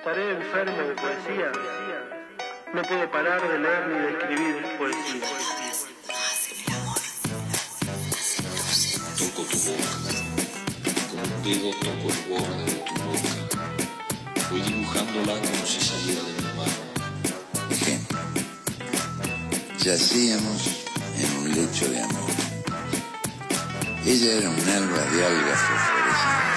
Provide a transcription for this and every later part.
Estaré enfermo de poesía. No puedo parar de leer ni de escribir poesía. Toco tu boca, con un dedo toco el borde de tu boca. Voy dibujándola como si saliera de mi mano. Ejemplo. Yacíamos en un lecho de amor. Ella era un alba de algas fosforescentes.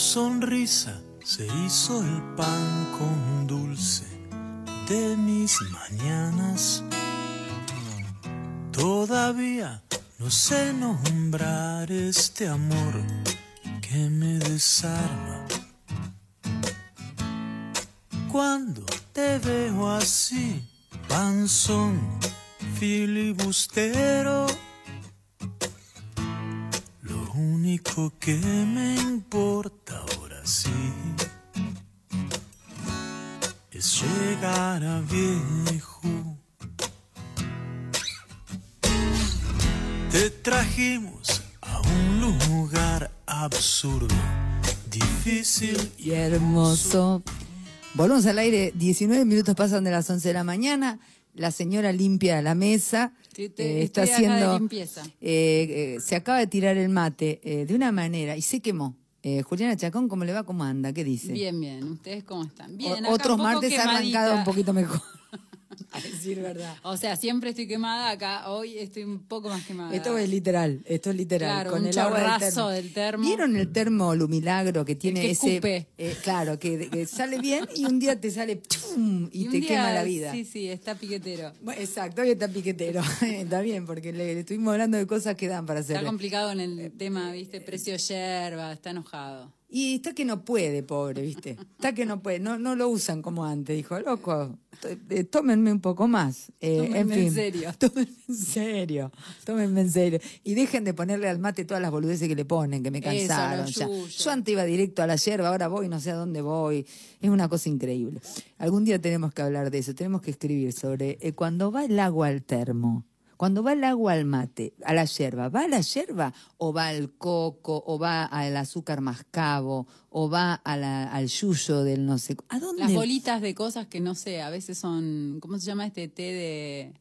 Sonrisa se hizo el pan con dulce de mis mañanas. Todavía no sé nombrar este amor que me desarma. Cuando te veo así, panzón, filibustero. Lo único que me importa sí es llegar a viejo. Te trajimos a un lugar absurdo, difícil Y hermoso. Volvemos al aire, 19 minutos pasan de las 11 de la mañana. La señora limpia la mesa. Te- eh, está de haciendo. limpieza. eh, eh, se acaba de tirar el mate eh, de una manera y se quemó. Eh, Juliana Chacón, ¿cómo le va? ¿Cómo anda? ¿Qué dice? Bien, bien. ¿Ustedes cómo están? O- Bien. acá otros un poco martes ha arrancado un poquito mejor. a decir verdad. O sea, siempre estoy quemada. Acá hoy estoy un poco más quemada. Esto es literal, esto es literal. Claro, con un el agua del termo. del termo. ¿Vieron el termo Lumilagro que tiene que ese. eh, claro, que, que sale bien y un día te sale y, te día- quema la vida. Sí, sí, está piquetero. Bueno, Exacto, hoy está piquetero. está bien, porque le, le estuvimos hablando de cosas que dan para hacer. Está complicado en el tema, ¿viste? Precio yerba, está enojado. Y está que no puede, pobre, ¿viste? Está que no puede, no, no lo usan como antes. Dijo, loco, eh, tómenme un poco más. Eh, Tómenme en fin, en serio. Tómenme en serio, tómenme en serio. Y dejen de ponerle al mate todas las boludeces que le ponen, que me cansaron ya. Yo antes iba directo a la yerba, ahora voy, no sé a dónde voy. Es una cosa increíble. Algún día tenemos que hablar de eso, tenemos que escribir sobre eh, cuando va el agua al termo. Cuando va el agua al mate, a la yerba, ¿va a la yerba o va al coco o va al azúcar mascabo o va a la- al yuyo del no sé? ¿A dónde? Las bolitas de cosas que no sé, a veces son. ¿Cómo se llama este té de.?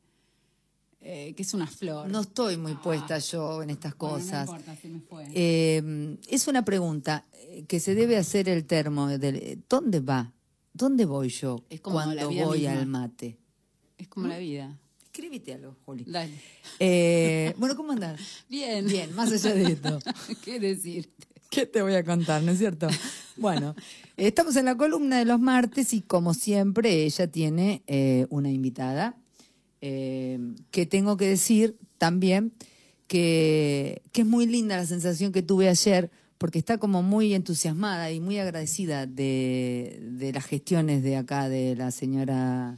eh, que es una flor. No estoy muy puesta yo en estas Ah. Bueno, cosas. No importa, se me fue. Eh, es una pregunta eh, que se debe hacer el termo. del- ¿Dónde va? ¿Dónde voy yo Es como cuando voy misma. al mate? es como la vida. Escríbete algo, Juli. Dale. Eh, bueno, ¿cómo andás? Bien. Bien, más allá de esto. ¿Qué decirte? ¿Qué te voy a contar, no es cierto? Bueno, estamos en la columna de los martes y como siempre ella tiene eh, una invitada eh, que tengo que decir también que, que es muy linda la sensación que tuve ayer porque está como muy entusiasmada y muy agradecida de, de las gestiones de acá de la señora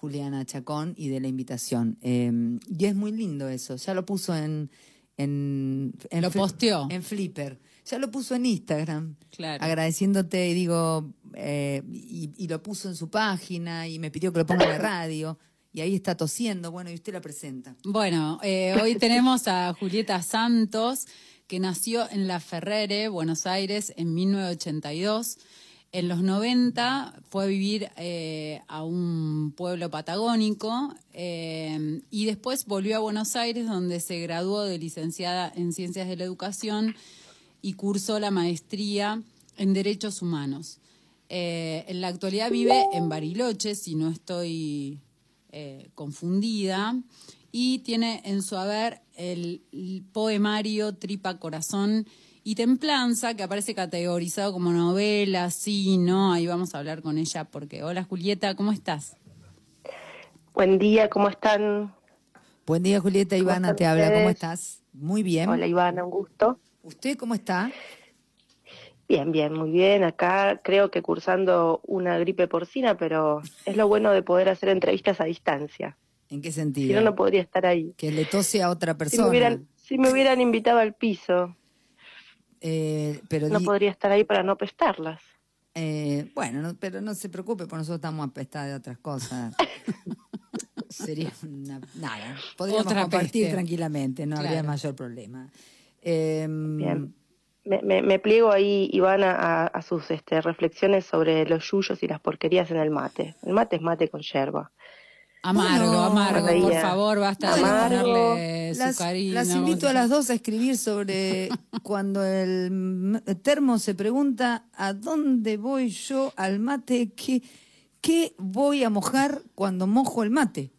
Juliana Chacón y de la invitación. Eh, y es muy lindo eso, ya lo puso en... en, en Lo posteó. En Flipper. Ya lo puso en Instagram. Claro. Agradeciéndote y digo, eh, y, y lo puso en su página y me pidió que lo ponga en la radio. Y ahí está tosiendo, bueno, y usted la presenta. Bueno, eh, hoy tenemos a Julieta Santos, que nació en La Ferrere, Buenos Aires, en 1982. En los 90 fue a vivir eh, a un pueblo patagónico eh, y después volvió a Buenos Aires, donde se graduó de licenciada en Ciencias de la Educación y cursó la maestría en Derechos Humanos. Eh, en la actualidad vive en Bariloche, si no estoy confundida, y tiene en su haber el poemario Tripa Corazón y Templanza, que aparece categorizado como novela, sí, no, ahí vamos a hablar con ella, porque hola Julieta, ¿cómo estás? Buen día, ¿cómo están? Buen día, Julieta. Ivana te habla. ¿Cómo estás? Muy bien. Hola Ivana, un gusto. ¿Usted cómo está? Bien, bien, muy bien. Acá creo que cursando una gripe porcina, pero es lo bueno de poder hacer entrevistas a distancia. ¿En qué Si sentido? no, no podría estar ahí. Que le tose a otra Si me persona. hubieran, si me hubieran invitado al piso, Eh, pero no di- podría estar ahí para no apestarlas. eh, bueno, no- pero no se preocupe, porque nosotros estamos apestados de otras cosas. sería una, nada. Podríamos Otra compartir peste. tranquilamente, no habría mayor problema. Eh, Bien. Me, me- me pliego ahí, Iván, a, a sus este, reflexiones sobre los yuyos y las porquerías en el mate. El mate es mate con yerba. Amargo, Bueno, amargo, por favor, basta de Amargo. Las, sucarina. las invito a las dos a escribir sobre cuando el termo se pregunta a dónde voy yo al mate, qué, qué voy a mojar cuando mojo el mate.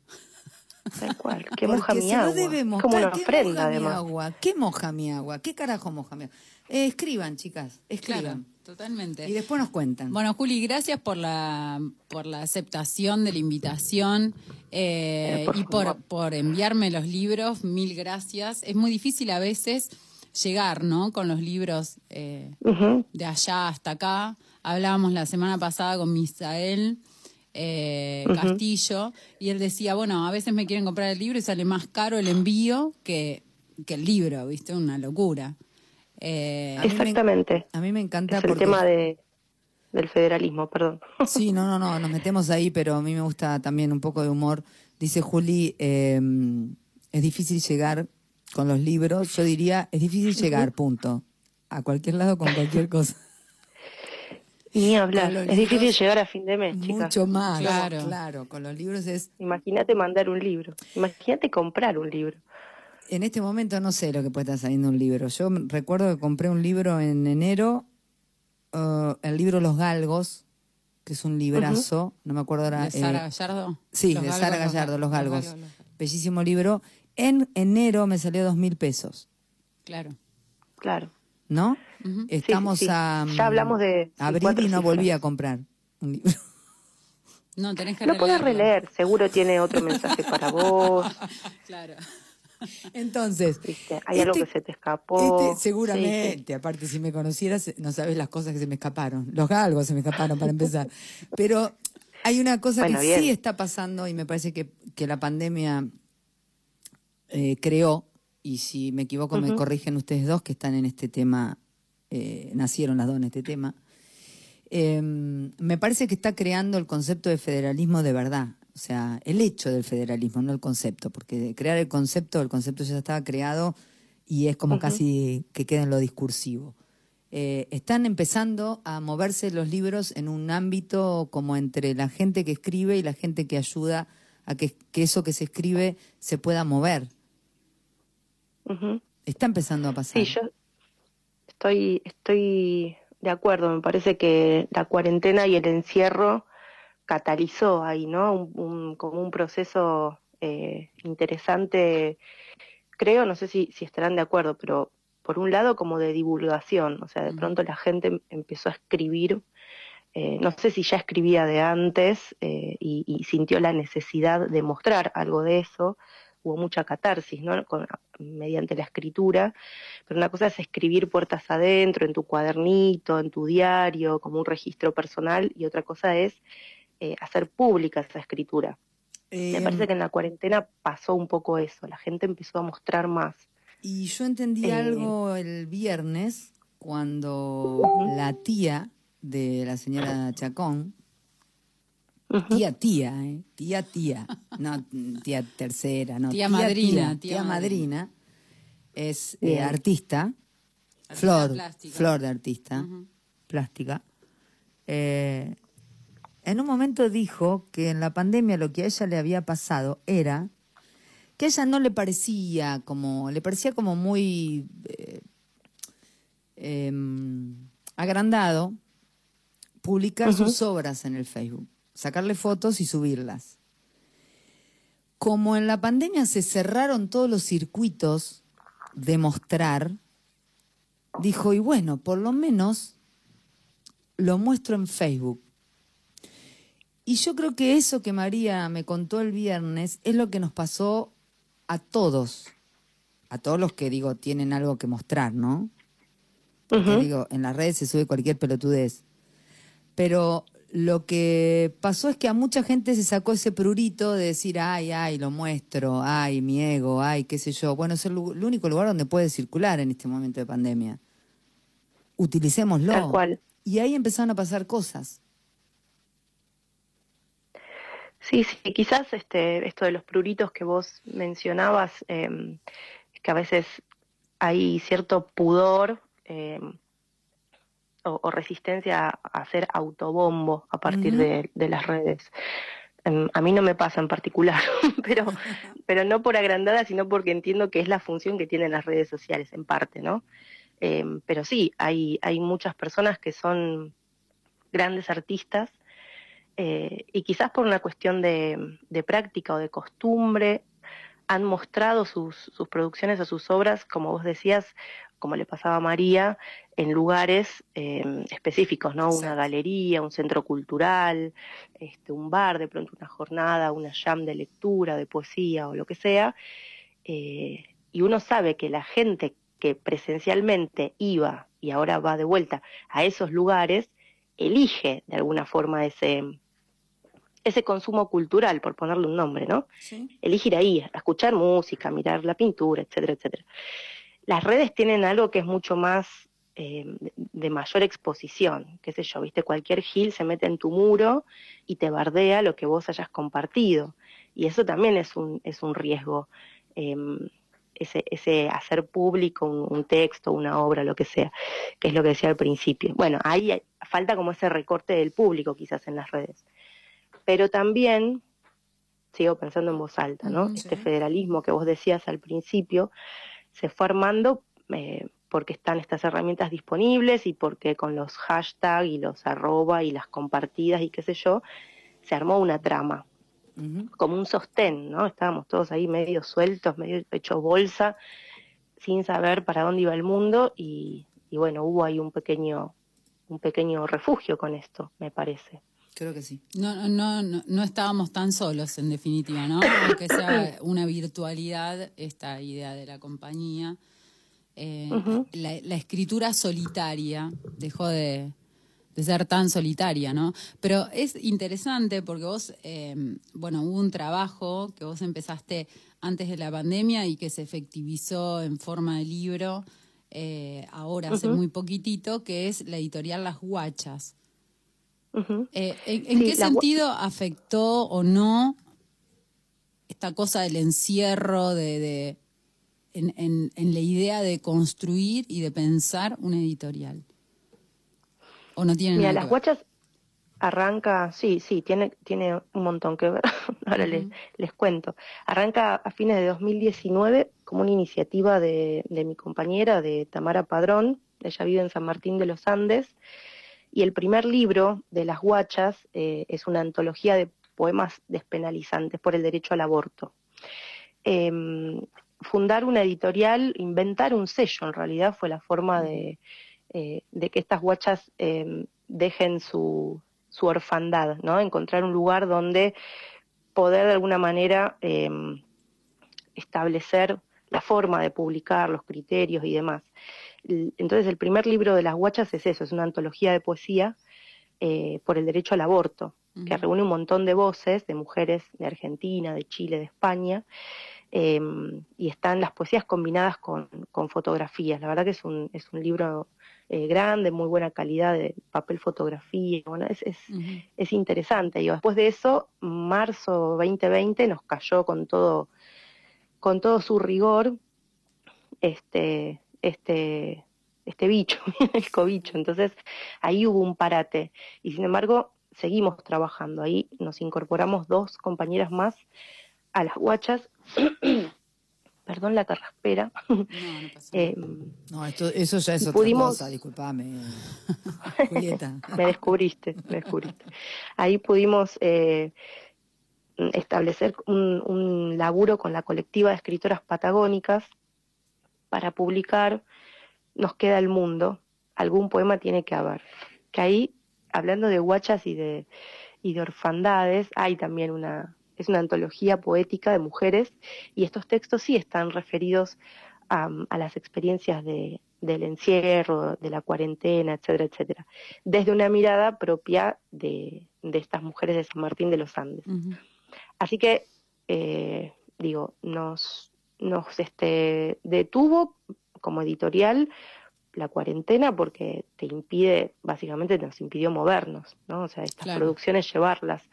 Tal cual. ¿Qué Porque moja mi agua? debe Es mojar. como una ¿Qué ofrenda, moja mi agua? ¿Qué moja mi agua? ¿Qué carajo moja mi agua? Eh, escriban, chicas, Claro, escriban. totalmente. Y después nos cuentan. Bueno, Juli, gracias por la, por la aceptación de la invitación eh, Eh, por y por, por enviarme los libros. Mil gracias. Es muy difícil a veces llegar, ¿no? Con los libros eh, de allá hasta acá. Hablábamos la semana pasada con Misael eh, Castillo y él decía, bueno, a veces me quieren comprar el libro y sale más caro el envío que, que el libro, ¿viste? Una locura. Eh, A mí me- Exactamente. A mí me encanta Es el porque... tema de, del federalismo, perdón. Sí, no, no, no, nos metemos ahí, pero a mí me gusta también un poco de humor. Dice Juli, eh, es difícil llegar con los libros. Yo diría, es difícil llegar, punto. A cualquier lado con cualquier cosa. Ni hablar. Es difícil libros, llegar a fin de mes, chicas. Mucho más. Claro. Claro, con los libros es... Imagínate mandar un libro. Imagínate comprar un libro. En este momento no sé lo que puede estar saliendo un libro. Yo recuerdo que compré un libro en enero, eh, el libro Los Galgos, que es un librazo, no me acuerdo ahora. ¿De Sara eh, Gallardo? Sí, Los de galgos, Sara Gallardo, ga- Los Galgos. los galgos. Bellísimo libro. En enero me salió dos mil pesos, Claro. Claro. ¿no? Estamos sí. a Ya hablamos de abril cuatro y no cifras. volví a comprar un libro. No, tenés que Lo podés releerlo. releer. Seguro tiene otro mensaje para vos. Claro. Entonces, ¿viste? Hay algo este- que se te escapó. Este, seguramente, aparte si me conocieras, no sabes las cosas que se me escaparon. Los galgos se me escaparon para empezar. Pero hay una cosa Bueno, que bien. sí está pasando y me parece que, que la pandemia eh, creó, y si me equivoco me corrigen ustedes dos que están en este tema, eh, nacieron las dos en este tema, eh, me parece que está creando el concepto de federalismo de verdad. O sea, el hecho del federalismo, no el concepto, porque crear el concepto, el concepto ya estaba creado y es como casi que queda en lo discursivo. Eh, están empezando a moverse los libros en un ámbito como entre la gente que escribe y la gente que ayuda a que, que eso que se escribe se pueda mover. Ujú. Está empezando a pasar. Sí, yo estoy, estoy de acuerdo. Me parece que la cuarentena y el encierro catalizó ahí, ¿no? Un, un- como un proceso eh, interesante, creo, no sé si, si estarán de acuerdo, pero por un lado como de divulgación, o sea, de pronto la gente empezó a escribir, eh, no sé si ya escribía de antes eh, y, y sintió la necesidad de mostrar algo de eso, hubo mucha catarsis, ¿no? Con- mediante la escritura, pero una cosa es escribir puertas adentro, en tu cuadernito, en tu diario, como un registro personal, y otra cosa es eh, hacer pública esa escritura. Me Eh, parece que en la cuarentena pasó un poco eso, la gente empezó a mostrar más. Y yo entendí Eh, algo el viernes cuando la tía de la señora Chacón, tía tía, ¿eh? tía tía, no tía tercera, no Tía madrina, tía tía madrina, es eh, artista, flor, plástica. flor de artista, plástica. Eh, en un momento dijo que en la pandemia lo que a ella le había pasado era que a ella no le parecía como, le parecía como muy eh, em, agrandado publicar sus obras en el Facebook, sacarle fotos y subirlas. Como en la pandemia se cerraron todos los circuitos de mostrar, dijo, y bueno, por lo menos lo muestro en Facebook. Y yo creo que eso que María me contó el viernes es lo que nos pasó a todos, a todos los que digo tienen algo que mostrar, ¿no? Porque digo, en las redes se sube cualquier pelotudez. Pero lo que pasó es que a mucha gente se sacó ese prurito de decir, ay, ay, lo muestro, ay, mi ego, ay, qué sé yo. Bueno, es el, el único lugar donde puede circular en este momento de pandemia. Utilicémoslo. Tal cual. Y ahí empezaron a pasar cosas. Sí, sí, quizás este, esto de los pruritos que vos mencionabas, eh, que a veces hay cierto pudor eh, o, o, resistencia a hacer autobombo a partir uh -huh. de, de, las redes. Eh, a mí no me pasa en particular, pero, pero no por agrandada, sino porque entiendo que es la función que tienen las redes sociales, en parte, ¿no? Pero sí, hay, hay muchas personas que son grandes artistas eh, y quizás por una cuestión de, de, práctica o de costumbre han mostrado sus, sus, producciones o sus obras, como vos decías, como le pasaba a María, en lugares eh, específicos, ¿no? Una galería, un centro cultural, este, un bar, de pronto una jornada, una jam de lectura, de poesía o lo que sea. Eh, y uno sabe que la gente que presencialmente iba y ahora va de vuelta a esos lugares, elige de alguna forma ese, ese consumo cultural, por ponerle un nombre, ¿no? Sí. Elige ir ahí, a escuchar música, mirar la pintura, etcétera, etcétera. Las redes tienen algo que es mucho más eh, de mayor exposición, qué sé yo, viste, cualquier gil se mete en tu muro y te bardea lo que vos hayas compartido. Y eso también es un, es un riesgo, eh, ese, ese hacer público un, un, texto, una obra, lo que sea, que es lo que decía al principio. Bueno, ahí falta como ese recorte del público quizás en las redes pero también, sigo pensando en voz alta, ¿no? Sí. Este federalismo que vos decías al principio se fue armando eh, porque están estas herramientas disponibles y porque con los hashtags y los arroba y las compartidas y qué sé yo, se armó una trama, uh -huh. como un sostén, ¿no? Estábamos todos ahí medio sueltos, medio hecho bolsa, sin saber para dónde iba el mundo y, y bueno, hubo ahí un pequeño, un pequeño refugio con esto, me parece. Creo que sí. No, no, no, no estábamos tan solos, en definitiva, ¿no? Aunque sea una virtualidad, esta idea de la compañía. Eh, uh -huh. la, la, escritura solitaria dejó de, de, ser tan solitaria, ¿no? Pero es interesante porque vos, eh, bueno, hubo un trabajo que vos empezaste antes de la pandemia y que se efectivizó en forma de libro eh, ahora, hace uh -huh. muy poquitito, que es la editorial Las Guachas. Uh -huh. eh, ¿En, en sí, qué sentido afectó o no esta cosa del encierro, de, de en, en, en, la idea de construir y de pensar una editorial? ¿O no tiene Mira, las guachas arranca, sí, sí, tiene, tiene un montón que ver, ahora uh -huh. les, les cuento. Arranca a fines de 2019 como una iniciativa de, de mi compañera, de Tamara Padrón, ella vive en San Martín de los Andes, y el primer libro de Las Guachas eh, es una antología de poemas despenalizantes por el derecho al aborto. Eh, fundar una editorial, inventar un sello, en realidad fue la forma de, eh, que estas guachas em, dejen su, su, orfandad, ¿no? Encontrar un lugar donde poder de alguna manera em, establecer la forma de publicar, los criterios y demás. Entonces el primer libro de las guachas es eso, es una antología de poesía eh, por el derecho al aborto, uh -huh. que reúne un montón de voces de mujeres de Argentina, de Chile, de España, eh, y están las poesías combinadas con, con, fotografías. La verdad que es un, es un libro eh, grande, muy buena calidad de papel, fotografía, bueno, es, es, uh -huh. es interesante. Y después de eso, marzo 2020 nos cayó con todo, con todo su rigor, este este, este bicho, el cobicho. Entonces ahí hubo un parate. Y sin embargo, seguimos trabajando. Ahí nos incorporamos dos compañeras más a las guachas. Perdón la carraspera. No, no, eh, no esto, eso ya es otra pudimos... cosa, disculpame, Julieta. me descubriste, me descubriste. Ahí pudimos eh, establecer un, un laburo con la colectiva de escritoras patagónicas para publicar Nos queda el mundo, algún poema tiene que haber. Que ahí, hablando de guachas y de, y de orfandades, hay también una, es una antología poética de mujeres y estos textos sí están referidos a, a las experiencias de, del encierro, de la cuarentena, etcétera, etcétera, desde una mirada propia de, de estas mujeres de San Martín de los Andes. Uh -huh. Así que, eh, digo, nos, nos este, detuvo como editorial la cuarentena porque te impide, básicamente nos impidió movernos, ¿no? O sea, estas claro. producciones llevarlas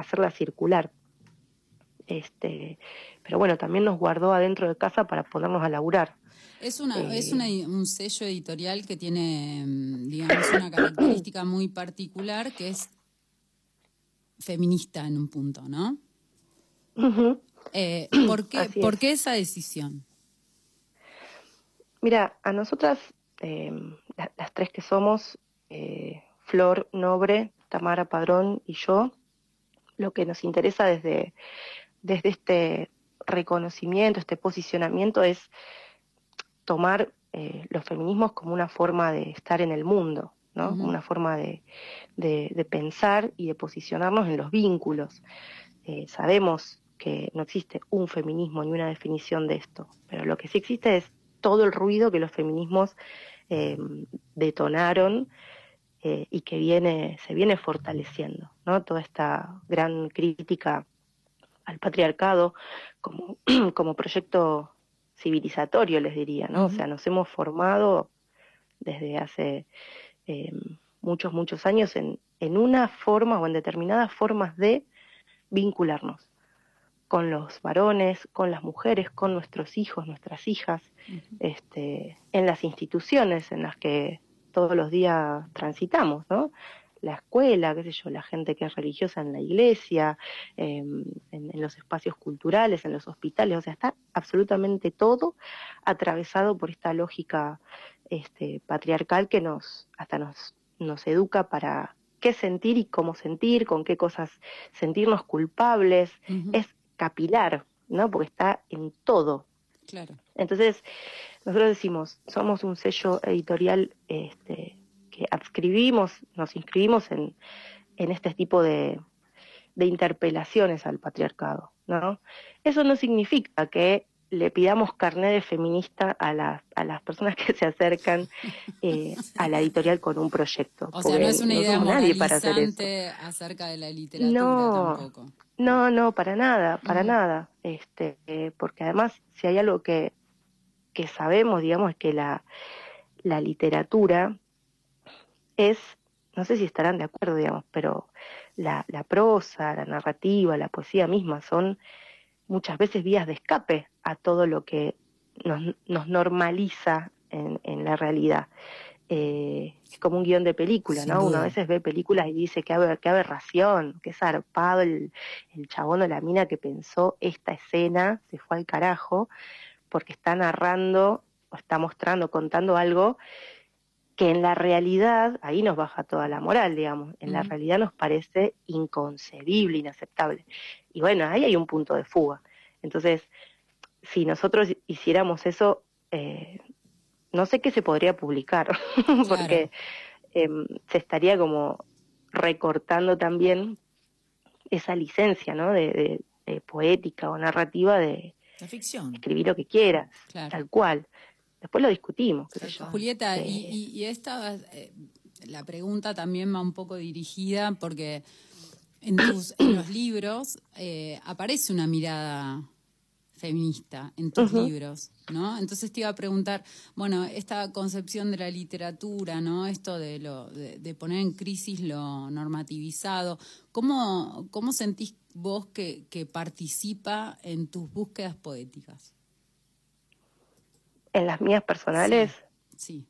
hacerla circular. Este, pero bueno, también nos guardó adentro de casa para ponernos a laburar. Es, una, Eh, es una, un sello editorial que tiene, mm, digamos, una característica muy particular que es feminista en un punto, ¿no? Ujú. Eh, ¿por, qué, Así ¿Por es. qué esa decisión? Mira, a nosotras, eh, la- las tres que somos, eh, Flor Nobre, Tamara Padrón y yo, lo que nos interesa desde, desde este reconocimiento, este posicionamiento es tomar eh, los feminismos como una forma de estar en el mundo, ¿no? Una forma de, de- de pensar y de posicionarnos en los vínculos. Eh, sabemos que no existe un feminismo ni una definición de esto, pero lo que sí existe es todo el ruido que los feminismos eh, detonaron eh, y que viene, se viene fortaleciendo, ¿no? Toda esta gran crítica al patriarcado como, como proyecto civilizatorio, les diría, ¿no? O sea, nos hemos formado desde hace eh, muchos, muchos años en, en una forma o en determinadas formas de vincularnos con los varones, con las mujeres, con nuestros hijos, nuestras hijas, este, en las instituciones en las que todos los días transitamos, ¿no? La escuela, qué sé yo, la gente que es religiosa en la iglesia, eh, en, en los espacios culturales, en los hospitales, o sea, está absolutamente todo atravesado por esta lógica este, patriarcal que nos, hasta nos, nos educa para qué sentir y cómo sentir, con qué cosas sentirnos culpables, es capilar, ¿no? Porque está en todo. Claro. Entonces, nosotros decimos, somos un sello editorial este, que adscribimos, nos inscribimos en, en este tipo de, de interpelaciones al patriarcado, ¿no? Eso no significa que le pidamos carnet de feminista a las, a las personas que se acercan eh, a la editorial con un proyecto. O sea, no es una idea somos nadie para hacer eso. moralizante acerca de la literatura No. tampoco. No, no, para nada, para nada. Este, eh, porque además, si hay algo que, que sabemos, digamos, es que la, la literatura es, no sé si estarán de acuerdo, digamos, pero la, la prosa, la narrativa, la poesía misma son muchas veces vías de escape a todo lo que nos, nos normaliza en, en la realidad. Eh, es como un guion de película, Sin ¿no? Uno duda. a veces ve películas y dice qué, aber- qué aberración, qué zarpado el, el chabón o la mina que pensó esta escena, se fue al carajo, porque está narrando o está mostrando, contando algo que en la realidad, ahí nos baja toda la moral, digamos, en la realidad nos parece inconcebible, inaceptable. Y bueno, ahí hay un punto de fuga. Entonces, si nosotros hiciéramos eso, eh, no sé qué se podría publicar, porque em, se estaría como recortando también esa licencia, ¿no? De, de- de poética o narrativa de La ficción. escribir lo que quieras, Claro. tal cual. Después lo discutimos, yo. Julieta, Eh, y, y- y esta, eh, la pregunta también va un poco dirigida porque en, tus, en los libros eh, aparece una mirada feminista en tus libros, ¿no? Entonces te iba a preguntar, bueno, esta concepción de la literatura, ¿no? Esto de, lo, de, de poner en crisis lo normativizado, ¿cómo, cómo sentís vos que, que participa en tus búsquedas poéticas? En las mías personales, Sí.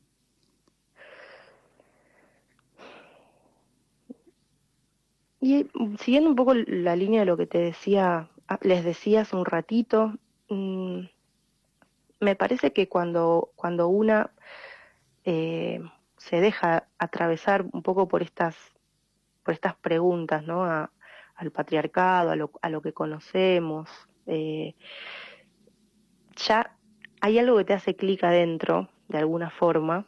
Y mm, siguiendo un poco la línea de lo que te decía, les decía hace un ratito, mm, me parece que cuando, cuando una eh, se deja atravesar un poco por estas, por estas preguntas, ¿no? Al patriarcado, a lo, a lo que conocemos, eh, ya hay algo que te hace clic adentro, de alguna forma,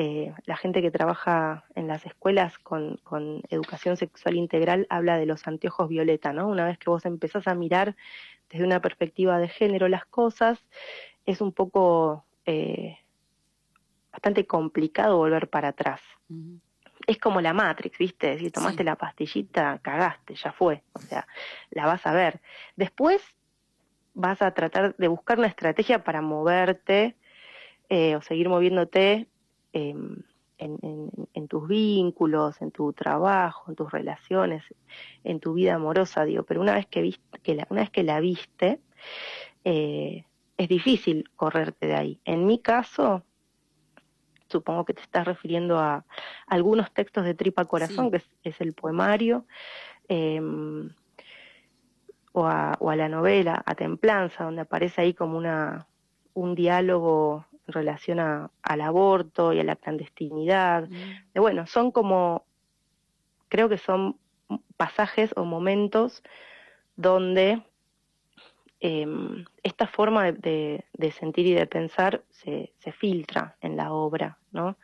eh, la gente que trabaja en las escuelas con, con educación sexual integral habla de los anteojos violeta, ¿no? Una vez que vos empezás a mirar desde una perspectiva de género las cosas, es un poco eh, bastante complicado volver para atrás. Es como la Matrix, ¿viste? Si tomaste Sí. la pastillita, cagaste, ya fue. O sea, la vas a ver. Después vas a tratar de buscar una estrategia para moverte eh, o seguir moviéndote eh, en, en- en tus vínculos, en tu trabajo, en tus relaciones, en tu vida amorosa, digo, pero una vez que viste, que la, una vez que la viste, eh, es difícil correrte de ahí. En mi caso, supongo que te estás refiriendo a algunos textos de Tripa Corazón, Sí. que es, es el poemario, eh, o, a, o a la novela, a Templanza, donde aparece ahí como una, un diálogo en relación a- al aborto y a la clandestinidad. De, bueno, son como, creo que son pasajes o momentos donde eh, esta forma de, de- de sentir y de pensar se, se filtra en la obra, ¿no?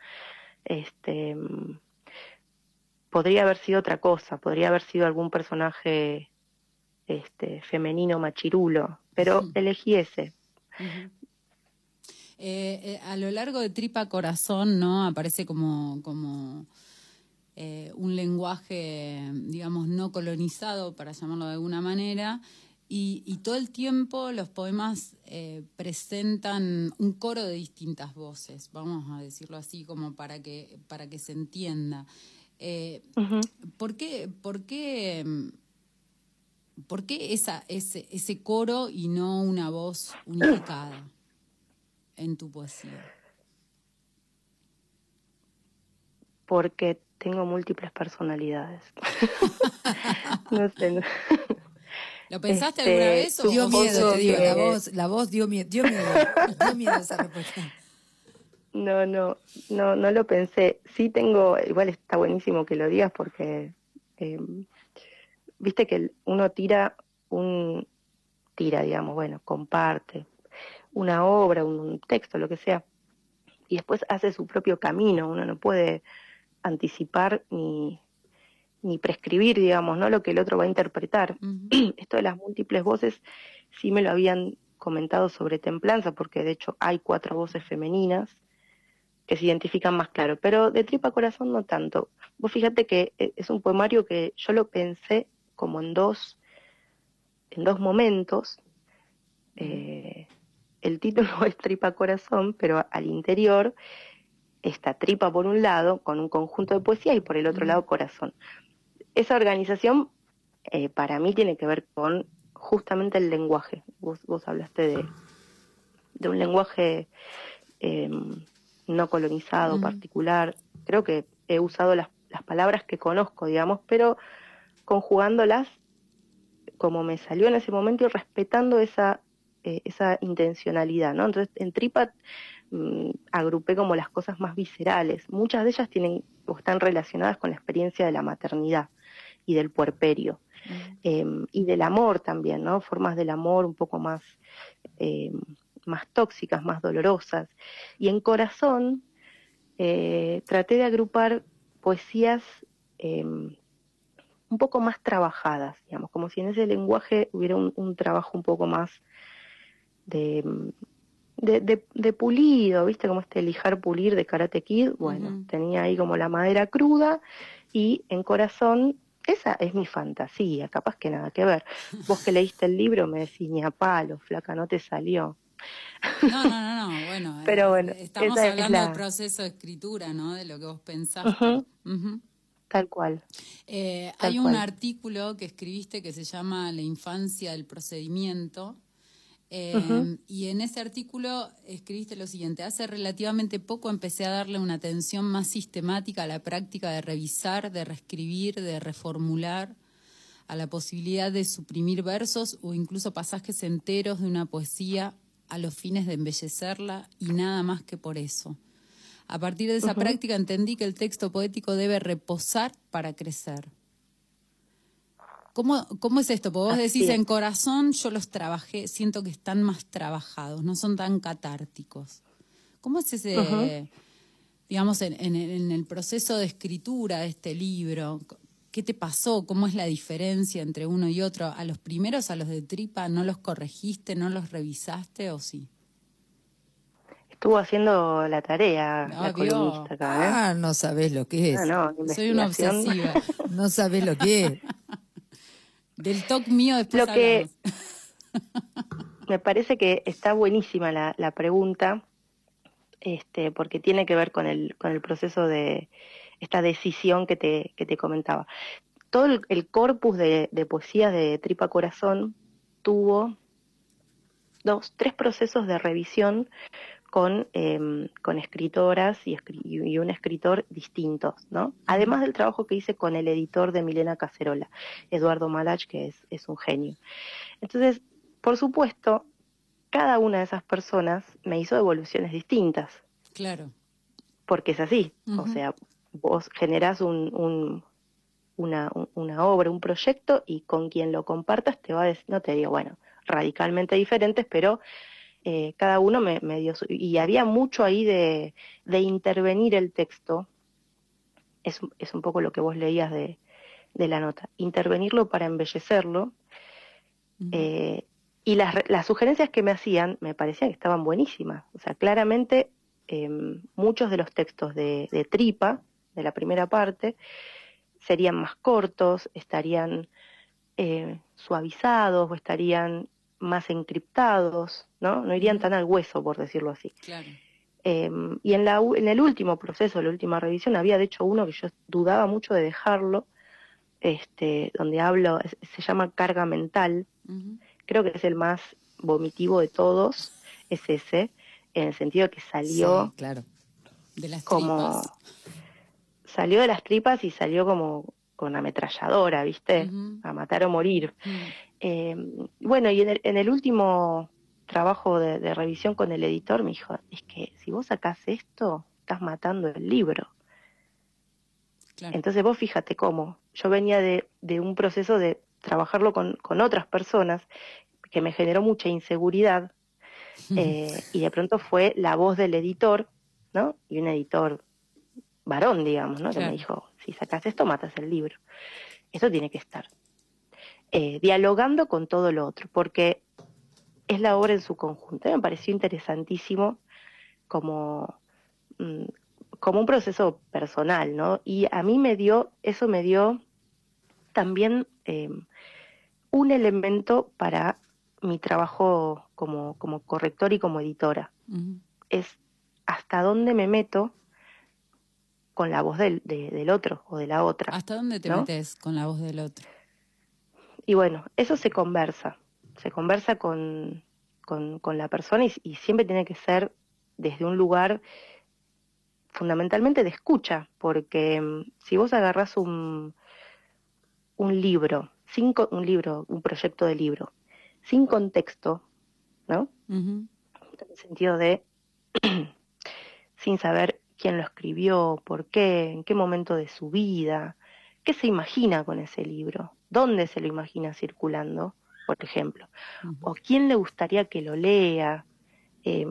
Este, mm, podría haber sido otra cosa, podría haber sido algún personaje este, femenino machirulo, pero elegí ese. Eh, eh, a lo largo de Tripa Corazón, ¿no? Aparece como, como eh, un lenguaje, digamos, no colonizado, para llamarlo de alguna manera, y, y todo el tiempo los poemas eh, presentan un coro de distintas voces, vamos a decirlo así, como para que, para que se entienda. Eh. ¿Por qué, por qué, por qué esa, ese, ese coro y no una voz unificada en tu poesía? porque tengo múltiples personalidades. no sé. no- ¿Lo pensaste Este, alguna vez? o- Dio miedo, solo te digo, que- la voz, la voz dio miedo, dio miedo, dio miedo esa respuesta. No, no, no, no lo pensé. Sí tengo, igual está buenísimo que lo digas porque, eh, viste que uno tira un, tira, digamos, bueno, comparte una obra, un, texto, lo que sea, y después hace su propio camino. Uno no puede anticipar ni, ni prescribir, digamos, ¿no? Lo que el otro va a interpretar. Esto de las múltiples voces sí me lo habían comentado sobre Templanza, porque de hecho hay cuatro voces femeninas que se identifican más claro, pero de tripa corazón no tanto. Vos fíjate que eh, es un poemario que yo lo pensé como en dos, en dos momentos. Eh, el título es Tripa Corazón, pero al interior está Tripa por un lado, con un conjunto de poesía, y por el otro lado Corazón. Esa organización eh, para mí tiene que ver con justamente el lenguaje. Vos, vos hablaste de, de un lenguaje eh, no colonizado, particular. Creo que he usado las, las palabras que conozco, digamos, pero conjugándolas como me salió en ese momento y respetando esa, eh, esa intencionalidad, ¿no? Entonces, en Tripa mm, agrupé como las cosas más viscerales. Muchas de ellas tienen o están relacionadas con la experiencia de la maternidad y del puerperio eh, y del amor también, ¿no? Formas del amor un poco más, eh, más tóxicas, más dolorosas. Y en Corazón eh, traté de agrupar poesías eh, un poco más trabajadas, digamos, como si en ese lenguaje hubiera un, un trabajo un poco más de, de, de- de pulido, ¿viste? Como este lijar pulir de Karate Kid. Bueno, tenía ahí como la madera cruda y en Corazón esa es mi fantasía, capaz que nada que ver. Vos que leíste el libro me decís, ni a palo, flaca, no te salió. No, no, no, no, bueno. Pero eh, bueno, Estamos es hablando la- del proceso de escritura, ¿no? De lo que vos. Ujú. Tal cual. Eh, Tal hay un cual. artículo que escribiste que se llama La infancia del procedimiento. Eh, Ujú. Y en ese artículo escribiste lo siguiente, hace relativamente poco empecé a darle una atención más sistemática a la práctica de revisar, de reescribir, de reformular, a la posibilidad de suprimir versos o incluso pasajes enteros de una poesía a los fines de embellecerla y nada más que por eso. A partir de esa práctica entendí que el texto poético debe reposar para crecer. ¿Cómo, cómo es esto? Porque vos Así decís, es. en corazón yo los trabajé, siento que están más trabajados, no son tan catárticos. ¿Cómo es ese, digamos, en, en- en el proceso de escritura de este libro? ¿Qué te pasó? ¿Cómo es la diferencia entre uno y otro? ¿A los primeros, a los de tripa, no los corregiste, no los revisaste o sí? Estuvo haciendo la tarea la Obvio. columnista acá, ¿eh? Ah, no sabés lo que es. Ah, no, Soy una obsesiva. No sabés lo que es. Del talk mío después Lo que me parece que está buenísima la, la pregunta. este, porque tiene que ver con el, con el proceso de esta decisión que te, que te comentaba. Todo el, el corpus de, de poesía de Tripa Corazón tuvo dos, tres procesos de revisión con, em, con escritoras y, escri- y un escritor distintos, ¿no? Además del trabajo que hice con el editor de Milena Cacerola, Eduardo Malach, que es, es un genio. Entonces, por supuesto, cada una de esas personas me hizo devoluciones distintas, Claro. porque es así. O sea, vos generás un, un- una, un- una obra, un proyecto, y con quien lo compartas te va a decir, no te digo, bueno, radicalmente diferentes, pero eh, cada uno me, me dio su... Y había mucho ahí de, de intervenir el texto, es, un- es un poco lo que vos leías de, de la nota, intervenirlo para embellecerlo, eh, y las, re- las sugerencias que me hacían me parecían que estaban buenísimas. O sea, claramente em, muchos de los textos de, de Tripa, de la primera parte, serían más cortos, estarían eh, suavizados o estarían más encriptados, ¿no? No irían tan al hueso, por decirlo así. Claro. Eh, y en, la, en el último proceso, la última revisión, había de hecho uno que yo dudaba mucho de dejarlo, este, donde hablo, se llama carga mental, creo que es el más vomitivo de todos, es ese, en el sentido que salió Sí, claro. De las como tripas. salió de las tripas y salió como con ametralladora, ¿viste? A matar o morir. Mm. Eh, bueno, y en el, en el último trabajo de, de revisión con el editor me dijo, es que si vos sacás esto, estás matando el libro. Claro. Entonces vos fíjate cómo, yo venía de, de un proceso de trabajarlo con, con otras personas que me generó mucha inseguridad eh, y de pronto fue la voz del editor, ¿no? Y un editor varón, digamos, ¿no? Que me dijo, si sacas esto, matas el libro. Eso tiene que estar. Eh, dialogando con todo lo otro, porque es la obra en su conjunto. Me pareció interesantísimo como, mm, como un proceso personal, ¿no? Y a mí me dio, eso me dio también eh, un elemento para mi trabajo como, como corrector y como editora. Es hasta dónde me meto con la voz del, de- del otro o de la otra. ¿Hasta dónde te ¿no? metes con la voz del otro? Y bueno, eso se conversa, se conversa con, con, con la persona y, y siempre tiene que ser desde un lugar fundamentalmente de escucha, porque mm, si vos agarrás un, un libro, sin co- un libro, un proyecto de libro, sin contexto, ¿no? En el sentido de sin saber quién lo escribió, por qué, en qué momento de su vida, qué se imagina con ese libro, dónde se lo imagina circulando, por ejemplo, o quién le gustaría que lo lea. Eh,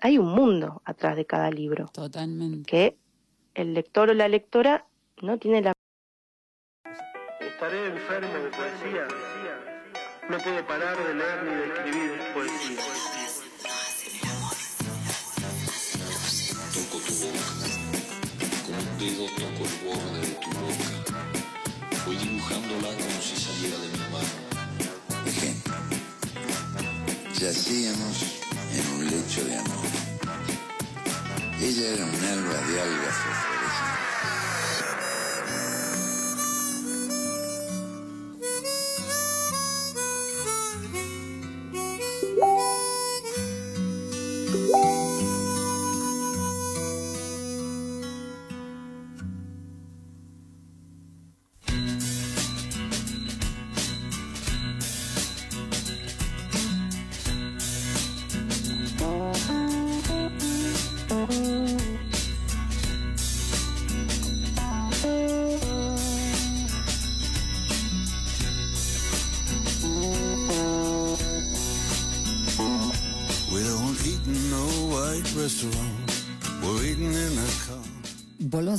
hay un mundo atrás de cada libro Totalmente. que el lector o la lectora no tiene la Estaré enfermo de poesía. No puedo parar de leer ni de escribir poesía. Yacíamos en un lecho de amor. Ella era un alba de algas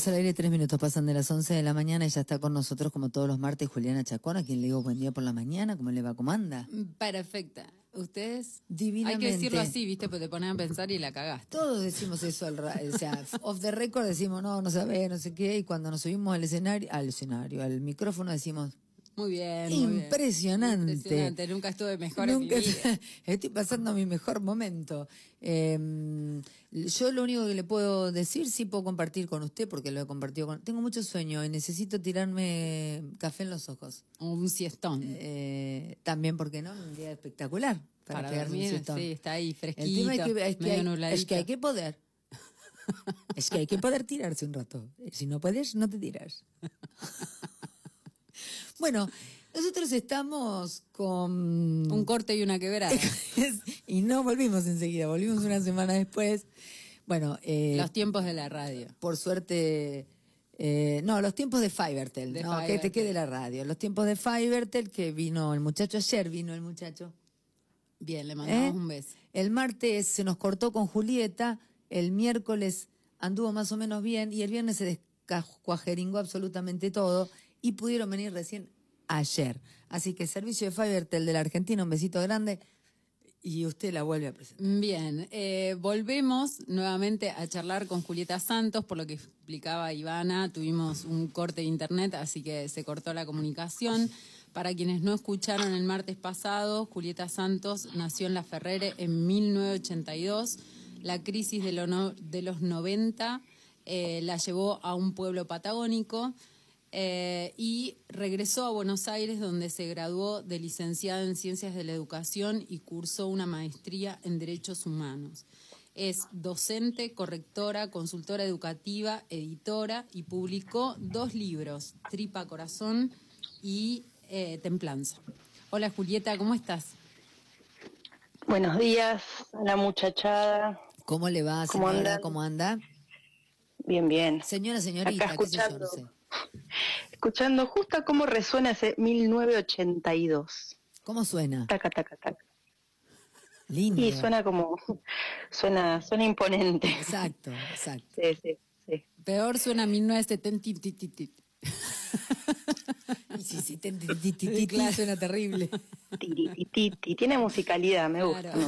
Volvemos al aire, tres minutos pasan de las 11 de la mañana y ya está con nosotros como todos los martes Juliana Chacón, a quien le digo buen día por la mañana, ¿cómo le va? ¿Cómo anda? Perfecta. ¿Ustedes? Hay Divinamente. que decirlo así, ¿viste? Porque te ponen a pensar y la cagaste. Todos decimos eso, al ra- o sea, off the record decimos, no, no sabés, no sé qué, y cuando nos subimos al escenario, al escenario, al micrófono decimos, Muy bien. muy bien. Impresionante. Impresionante. Nunca estuve mejor en mi Nunca- vida. Estoy pasando mi mejor momento. Eh, yo lo único que le puedo decir, sí puedo compartir con usted, porque lo he compartido con... Tengo mucho sueño y necesito tirarme café en los ojos. Un siestón. Eh, también, porque no? Un día espectacular para, para un dormir, siestón. sí, está ahí El fresquito, tema es que, es que medio hay, es que hay que poder. Es que hay que poder tirarse un rato. Si no puedes, no te tiras. Bueno, nosotros estamos con... Un corte y una quebrada. y no volvimos enseguida, volvimos una semana después. Bueno, eh, Los tiempos de la radio. por suerte... eh, no, los tiempos de Fivertel, De no, que te quede la radio. Los tiempos de Fivertel, que vino el muchacho ayer, vino el muchacho. Bien, le mandamos ¿Eh? un beso. El martes se nos cortó con Julieta, el miércoles anduvo más o menos bien y el viernes se descuajeringó absolutamente todo y pudieron venir recién ayer. Así que servicio de Fivertel de la Argentina, un besito grande y usted la vuelve a presentar. Bien, eh, volvemos nuevamente a charlar con Julieta Santos, por lo que explicaba Ivana, tuvimos un corte de internet, así que se cortó la comunicación. Para quienes no escucharon el martes pasado, Julieta Santos nació en La Ferrere en 1982. La crisis de, lo no- de los 90 eh, la llevó a un pueblo patagónico eh, y regresó a Buenos Aires donde se graduó de licenciada en Ciencias de la Educación y cursó una maestría en Derechos Humanos. Es docente, correctora, consultora educativa, editora y publicó dos libros, Tripa Corazón y eh, Templanza. Hola Julieta, ¿cómo estás? Buenos días a la muchachada. ¿Cómo le va, ¿Cómo andan? ¿Cómo anda? Bien, bien. Señora, señorita, Acá qué sé yo, no escuchando. sé. Escuchando justo cómo resuena ese 1982. ¿Cómo suena? Taca, taca, taca. Lindo. Y suena como, suena, suena imponente. Exacto, exacto. Sí, sí, sí. Peor suena 1970. Y sí, sí, ti, ti, ti, ti, ti, suena terrible. Tiene musicalidad, me gusta. Claro.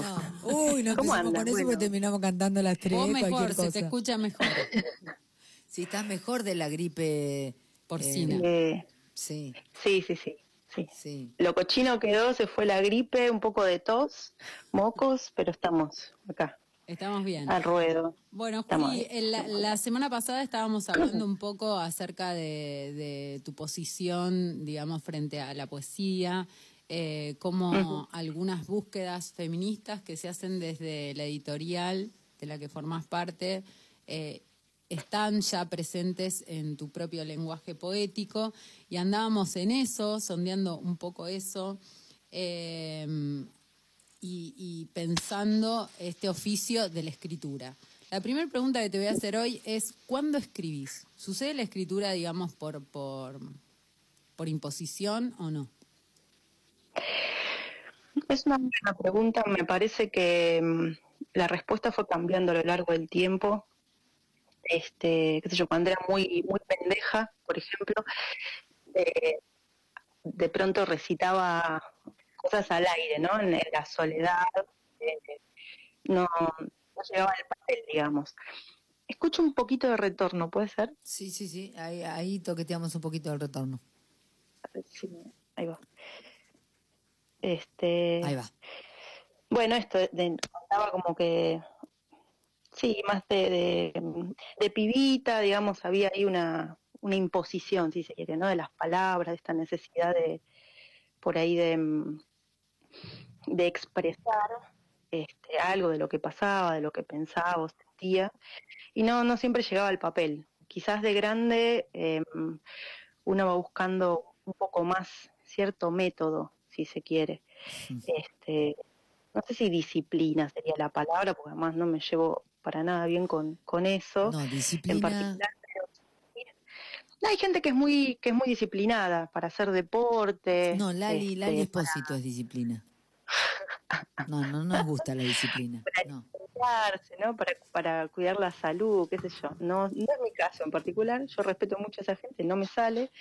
No. Uy, no ¿Cómo anda? con eso Bueno. terminamos cantando las tres, Vos cualquier mejor, cosa. se te escucha mejor. Si estás mejor de la gripe Porcina. eh, sí, sí, sí, sí, sí. sí. Lo cochino quedó, se fue la gripe, un poco de tos, mocos, pero estamos acá, Estamos bien. al ruedo. Bueno, Juli, la, la semana pasada estábamos hablando un poco acerca de, de tu posición, digamos, frente a la poesía, eh, como algunas búsquedas feministas que se hacen desde la editorial de la que formas parte eh, están ya presentes en tu propio lenguaje poético y andábamos en eso, sondeando un poco eso. eh, y, y pensando este oficio de la escritura. La primera pregunta que te voy a hacer hoy es, ¿cuándo escribís? ¿Sucede la escritura, digamos, por, por, por imposición o no? Es una buena pregunta, me parece que mm, la respuesta fue cambiando a lo largo del tiempo. Este, qué sé yo, cuando era muy, muy pendeja, por ejemplo, eh, de pronto recitaba cosas al aire, ¿no? En, en la soledad, eh, no, no llegaba al papel, digamos. Escucho un poquito de retorno, ¿puede ser? Sí, sí, sí. Ahí, ahí toqueteamos un poquito del retorno. Ahí va. Este, Ahí va. Bueno, esto de- contaba como que, sí, más de, de, de pibita, digamos, había ahí una, una imposición, si se quiere, ¿no? De las palabras, de esta necesidad de, por ahí de, mm, de expresar este, algo de lo que pasaba, de lo que pensaba o sentía, y no, no siempre llegaba al papel. Quizás de grande eh, uno va buscando un poco más cierto método, si se quiere. Este, no sé si disciplina sería la palabra, porque además no me llevo para nada bien con, con eso. No, en disciplina. particular, pero sí. hay gente que es muy que es muy disciplinada para hacer deporte. No, Lali, este, Lali Espósito es disciplina. No, no nos gusta la disciplina. No. cuidarse, ¿no? Para, para cuidar la salud, qué sé yo. No, no es mi caso en particular, yo respeto mucho a esa gente, no me sale,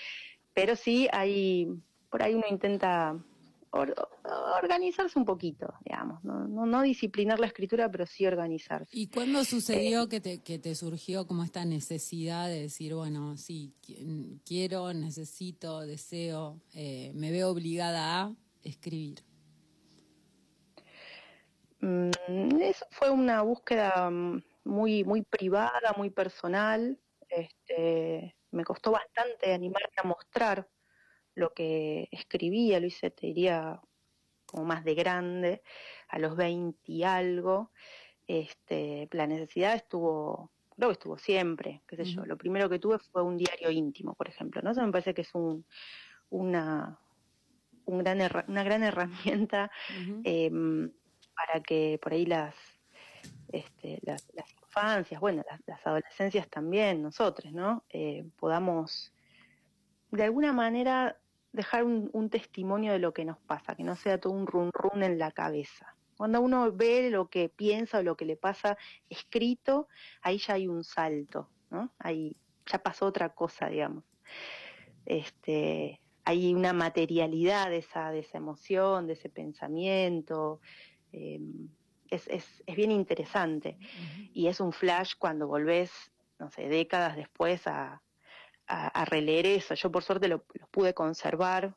pero sí hay, por ahí uno intenta or- organizarse un poquito, digamos, ¿no? No, no disciplinar la escritura, pero sí organizarse. ¿Y cuándo sucedió que te, que te surgió como esta necesidad de decir, bueno, sí, qui- quiero, necesito, deseo, eh, me veo obligada a escribir? Mm, Eso fue una búsqueda mm, muy, muy privada, muy personal. Este, me costó bastante animarme a mostrar lo que escribía, lo hice, te diría, como más de grande, a los 20 y algo. Este, la necesidad estuvo, creo que estuvo siempre, qué sé yo. Lo primero que tuve fue un diario íntimo, por ejemplo, ¿no? Eso me parece que es un, una, un gran herra- una gran herramienta em, para que por ahí las, este, las, las infancias, bueno, las, las adolescencias también, nosotros, ¿no? Eh, podamos de alguna manera dejar un, un testimonio de lo que nos pasa, que no sea todo un run run en la cabeza. Cuando uno ve lo que piensa o lo que le pasa escrito, ahí ya hay un salto, ¿no? Ahí ya pasó otra cosa, digamos. Este, hay una materialidad de esa, de esa emoción, de ese pensamiento. eh, es, es, es bien interesante. Y es un flash cuando volvés, no sé, décadas después a, a, a releer eso. Yo por suerte lo, lo pude conservar.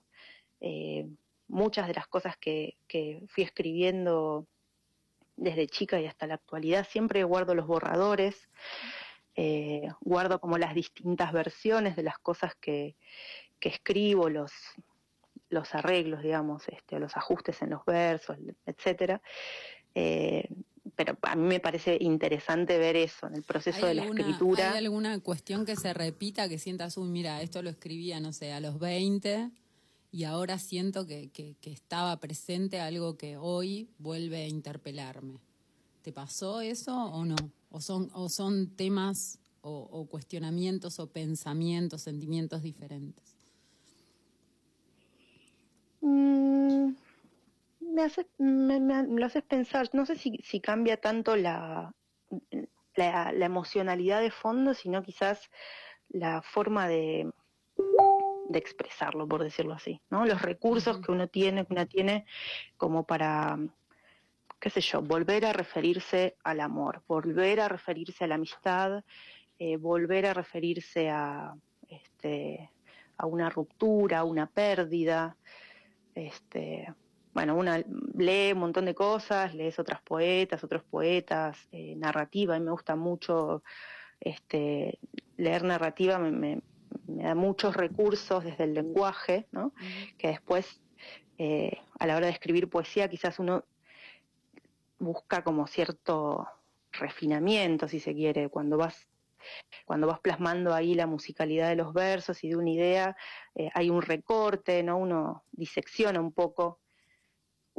Eh, muchas de las cosas que, que fui escribiendo desde chica y hasta la actualidad, siempre guardo los borradores, eh, guardo como las distintas versiones de las cosas que, que escribo, los, los arreglos, digamos, este, los ajustes en los versos, etcétera. Eh, pero a mí me parece interesante ver eso en el proceso de ¿Hay la alguna, escritura. ¿Hay alguna cuestión que se repita, que sientas, uy, mira, esto lo escribía, no sé, a los 20 y ahora siento que, que, que estaba presente algo que hoy vuelve a interpelarme? ¿Te pasó eso o no? ¿O son, o son temas o, o cuestionamientos o pensamientos, sentimientos diferentes? Mm, me, hace, me, me- me lo haces pensar, no sé si, si cambia tanto la, la, la emocionalidad de fondo, sino quizás la forma de, de expresarlo, por decirlo así, ¿no? Los recursos que uno tiene, que una tiene como para, qué sé yo, volver a referirse al amor, volver a referirse a la amistad, eh, volver a referirse a, este, a una ruptura, a una pérdida, este, bueno, una lee un montón de cosas, lees otras poetas, otros poetas, eh, narrativa, a mí me gusta mucho este, leer narrativa, me, me- me da muchos recursos desde el lenguaje, ¿no? que después eh, a la hora de escribir poesía quizás uno busca como cierto refinamiento, si se quiere, cuando vas cuando vas plasmando ahí la musicalidad de los versos y de una idea, eh, hay un recorte, ¿no? Uno disecciona un poco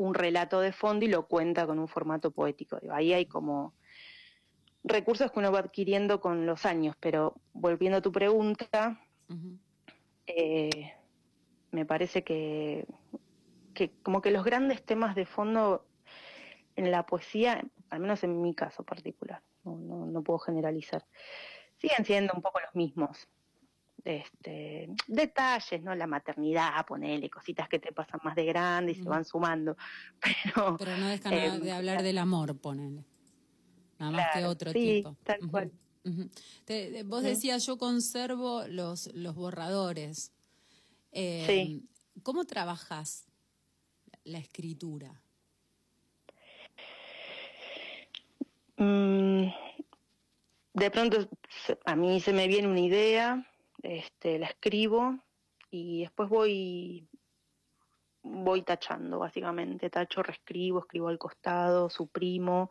un relato de fondo y lo cuenta con un formato poético. Ahí hay como recursos que uno va adquiriendo con los años, pero volviendo a tu pregunta, eh, me parece que, que como que los grandes temas de fondo en la poesía, al menos en mi caso particular, no, no, no puedo generalizar, siguen siendo un poco los mismos. Este, detalles, ¿no? La maternidad, ponele, cositas que te pasan más de grande y se van sumando. Pero, Pero no dejan eh, de hablar del amor, ponele. Nada más que otro sí, tipo. tal cual. Te- te- vos decías, yo conservo los, los borradores. Eh, Sí. ¿Cómo trabajas la escritura? Mm, de pronto a mí se me viene una idea, este, la escribo y después voy voy tachando básicamente, tacho, reescribo, escribo al costado, suprimo,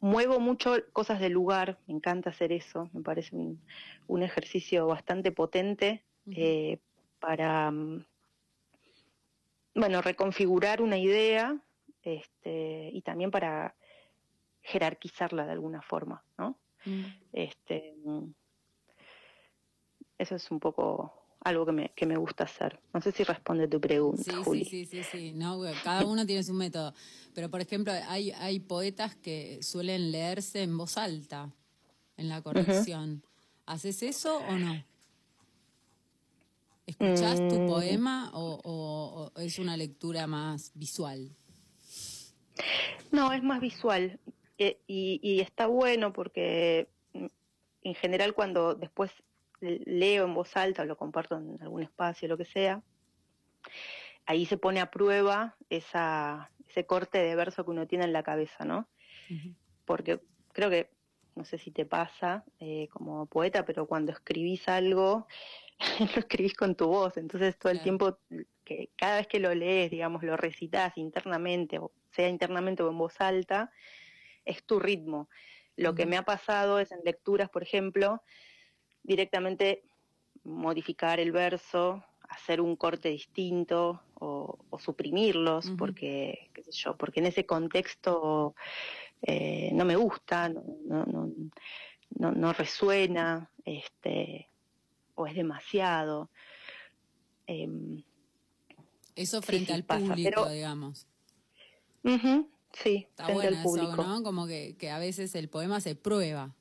muevo mucho cosas del lugar, me encanta hacer eso, me parece un, un ejercicio bastante potente eh, para mm, bueno, reconfigurar una idea este, y también para jerarquizarla de alguna forma, ¿no? Este, mm, eso es un poco algo que me, que me gusta hacer. No sé si responde tu pregunta, Sí, Juli. sí, sí, sí, sí. No, cada uno tiene su método. Pero, por ejemplo, hay, hay poetas que suelen leerse en voz alta en la corrección. ¿Haces eso o no? ¿Escuchás tu Mm. poema o, o- o es una lectura más visual? No, es más visual eh, y, y está bueno porque mm, en general cuando después leo en voz alta o lo comparto en algún espacio, lo que sea, ahí se pone a prueba esa, ese corte de verso que uno tiene en la cabeza, ¿no? Porque creo que, no sé si te pasa eh, como poeta, pero cuando escribís algo, lo escribís con tu voz, entonces todo el Claro. tiempo, que cada vez que lo lees, digamos, lo recitas internamente, o sea internamente o en voz alta, es tu ritmo. Lo que me ha pasado es en lecturas, por ejemplo, directamente modificar el verso, hacer un corte distinto o, o suprimirlos, porque, qué sé yo, porque en ese contexto eh, no me gusta, no, no, no, no- no resuena, este, o es demasiado. Em, Eso frente sí, al pasa, público, pero- digamos. sí, Está frente bueno al público. eso, ¿no? Como que, que a veces el poema se prueba.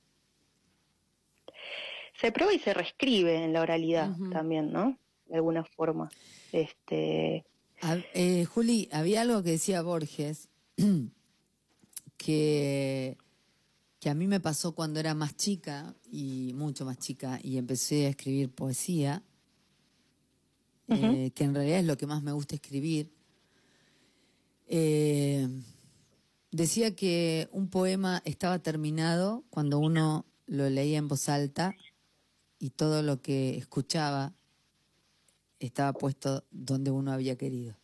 Se prueba y se reescribe en la oralidad también, ¿no? De alguna forma. Este, A- eh, Juli, había algo que decía Borges que, que a mí me pasó cuando era más chica y mucho más chica y empecé a escribir poesía, eh, que en realidad es lo que más me gusta escribir. Eh, decía que un poema estaba terminado cuando uno lo leía en voz alta y todo lo que escuchaba estaba puesto donde uno había querido.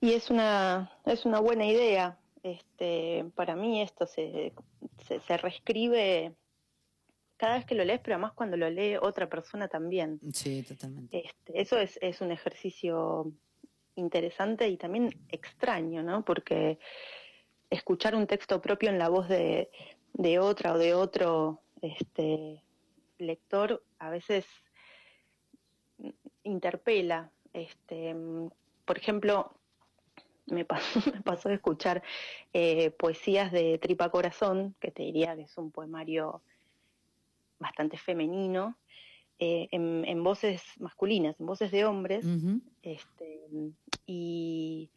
Y es una, es una buena idea. Este, para mí esto se, se, se reescribe cada vez que lo lees, pero además cuando lo lee otra persona también. Sí, totalmente. Este, eso es, es un ejercicio interesante y también extraño, ¿no? Porque escuchar un texto propio en la voz de, de otra o de otro este, lector a veces interpela. Este, por ejemplo, me pasó, me pasó de escuchar eh, poesías de Tripa Corazón, que te diría que es un poemario bastante femenino, eh, en, en voces masculinas, en voces de hombres. Este, y,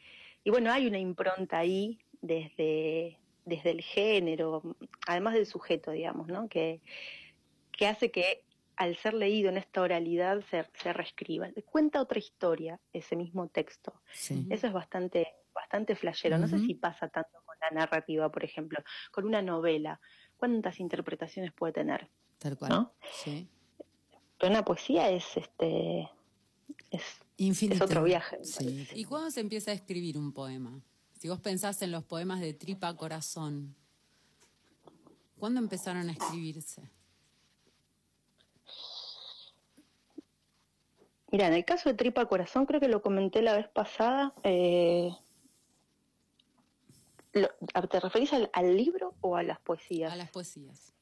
y bueno, hay una impronta ahí desde, desde el género, además del sujeto, digamos, ¿no? Que, que hace que al ser leído en esta oralidad se, se reescriba. Cuenta otra historia ese mismo texto. Sí. Eso es bastante, bastante flashero. No sé si pasa tanto con la narrativa, por ejemplo, con una novela. ¿Cuántas interpretaciones puede tener? Tal cual. ¿No? Sí. Pero una poesía es este es, Infinito. es otro viaje. Sí. ¿Y cuándo se empieza a escribir un poema? Si vos pensás en los poemas de Tripa Corazón, ¿cuándo empezaron a escribirse? Mira, en el caso de Tripa Corazón, creo que lo comenté la vez pasada. eh, lo- ¿Te referís al, al libro o a las poesías? A las poesías.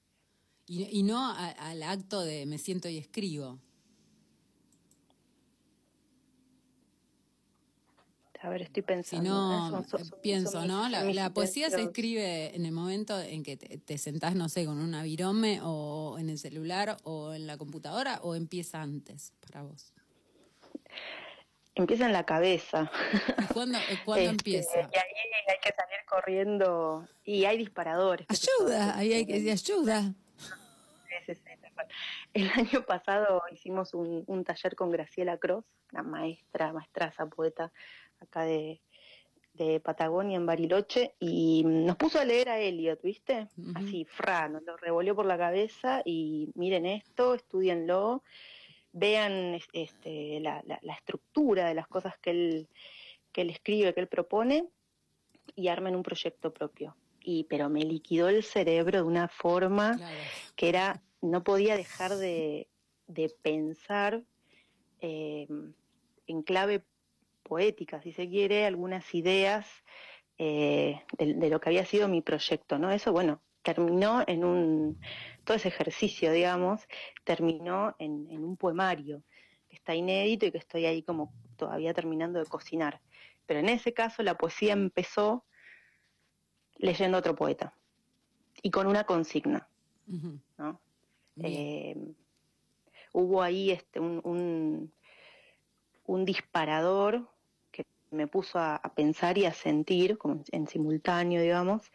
Y, y no a- al acto de me siento y escribo. A ver, estoy pensando. Sino. Son- son- eh, son- pienso, son mis- ¿no? La, poesía se escribe en el momento en que te, te sentás, no sé, con una virome o en el celular o en la computadora o empieza antes para vos. Empieza en la cabeza. ¿Y cuándo, eh, cuándo Este, empieza? Y ahí hay que salir corriendo. Y hay disparadores. Ayuda, ahí hay que decir ayuda. El año pasado hicimos un, un taller con Graciela Cross, la maestra, maestraza, poeta acá de, de Patagonia, en Bariloche, y nos puso a leer a Eliot, ¿viste? Así, fra, nos lo revolvió por la cabeza y miren esto, estudienlo, vean es- este, la, la- la estructura de las cosas que él, que él escribe, que él propone, y armen un proyecto propio. Y, pero me liquidó el cerebro de una forma Claro. que era, no podía dejar de, de pensar eh, en clave poética, si se quiere, algunas ideas eh, de, de lo que había sido mi proyecto, ¿no? Eso, bueno, terminó en un, todo ese ejercicio, digamos, terminó en, en un poemario que está inédito y que estoy ahí como todavía terminando de cocinar. Pero en ese caso la poesía empezó leyendo a otro poeta y con una consigna. ¿no? Eh, hubo ahí este, un, un, un disparador me puso a, a pensar y a sentir, como en, en simultáneo, digamos,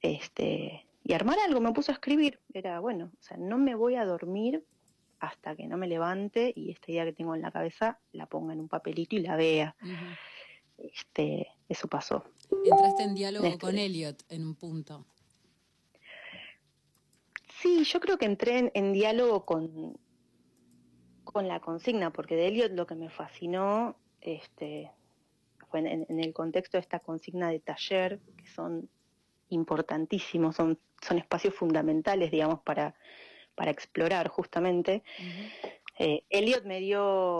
este, y armar algo, me puso a escribir. Era, bueno, o sea, no me voy a dormir hasta que no me levante y esta idea que tengo en la cabeza la ponga en un papelito y la vea. Este, eso pasó. Entraste en diálogo Este- con Elliot en un punto. Sí, yo creo que entré en, en diálogo con, con la consigna, porque de Elliot lo que me fascinó este, en, en el contexto de esta consigna de taller, que son importantísimos, son, son espacios fundamentales, digamos, para, para explorar justamente. Eh, Elliot me dio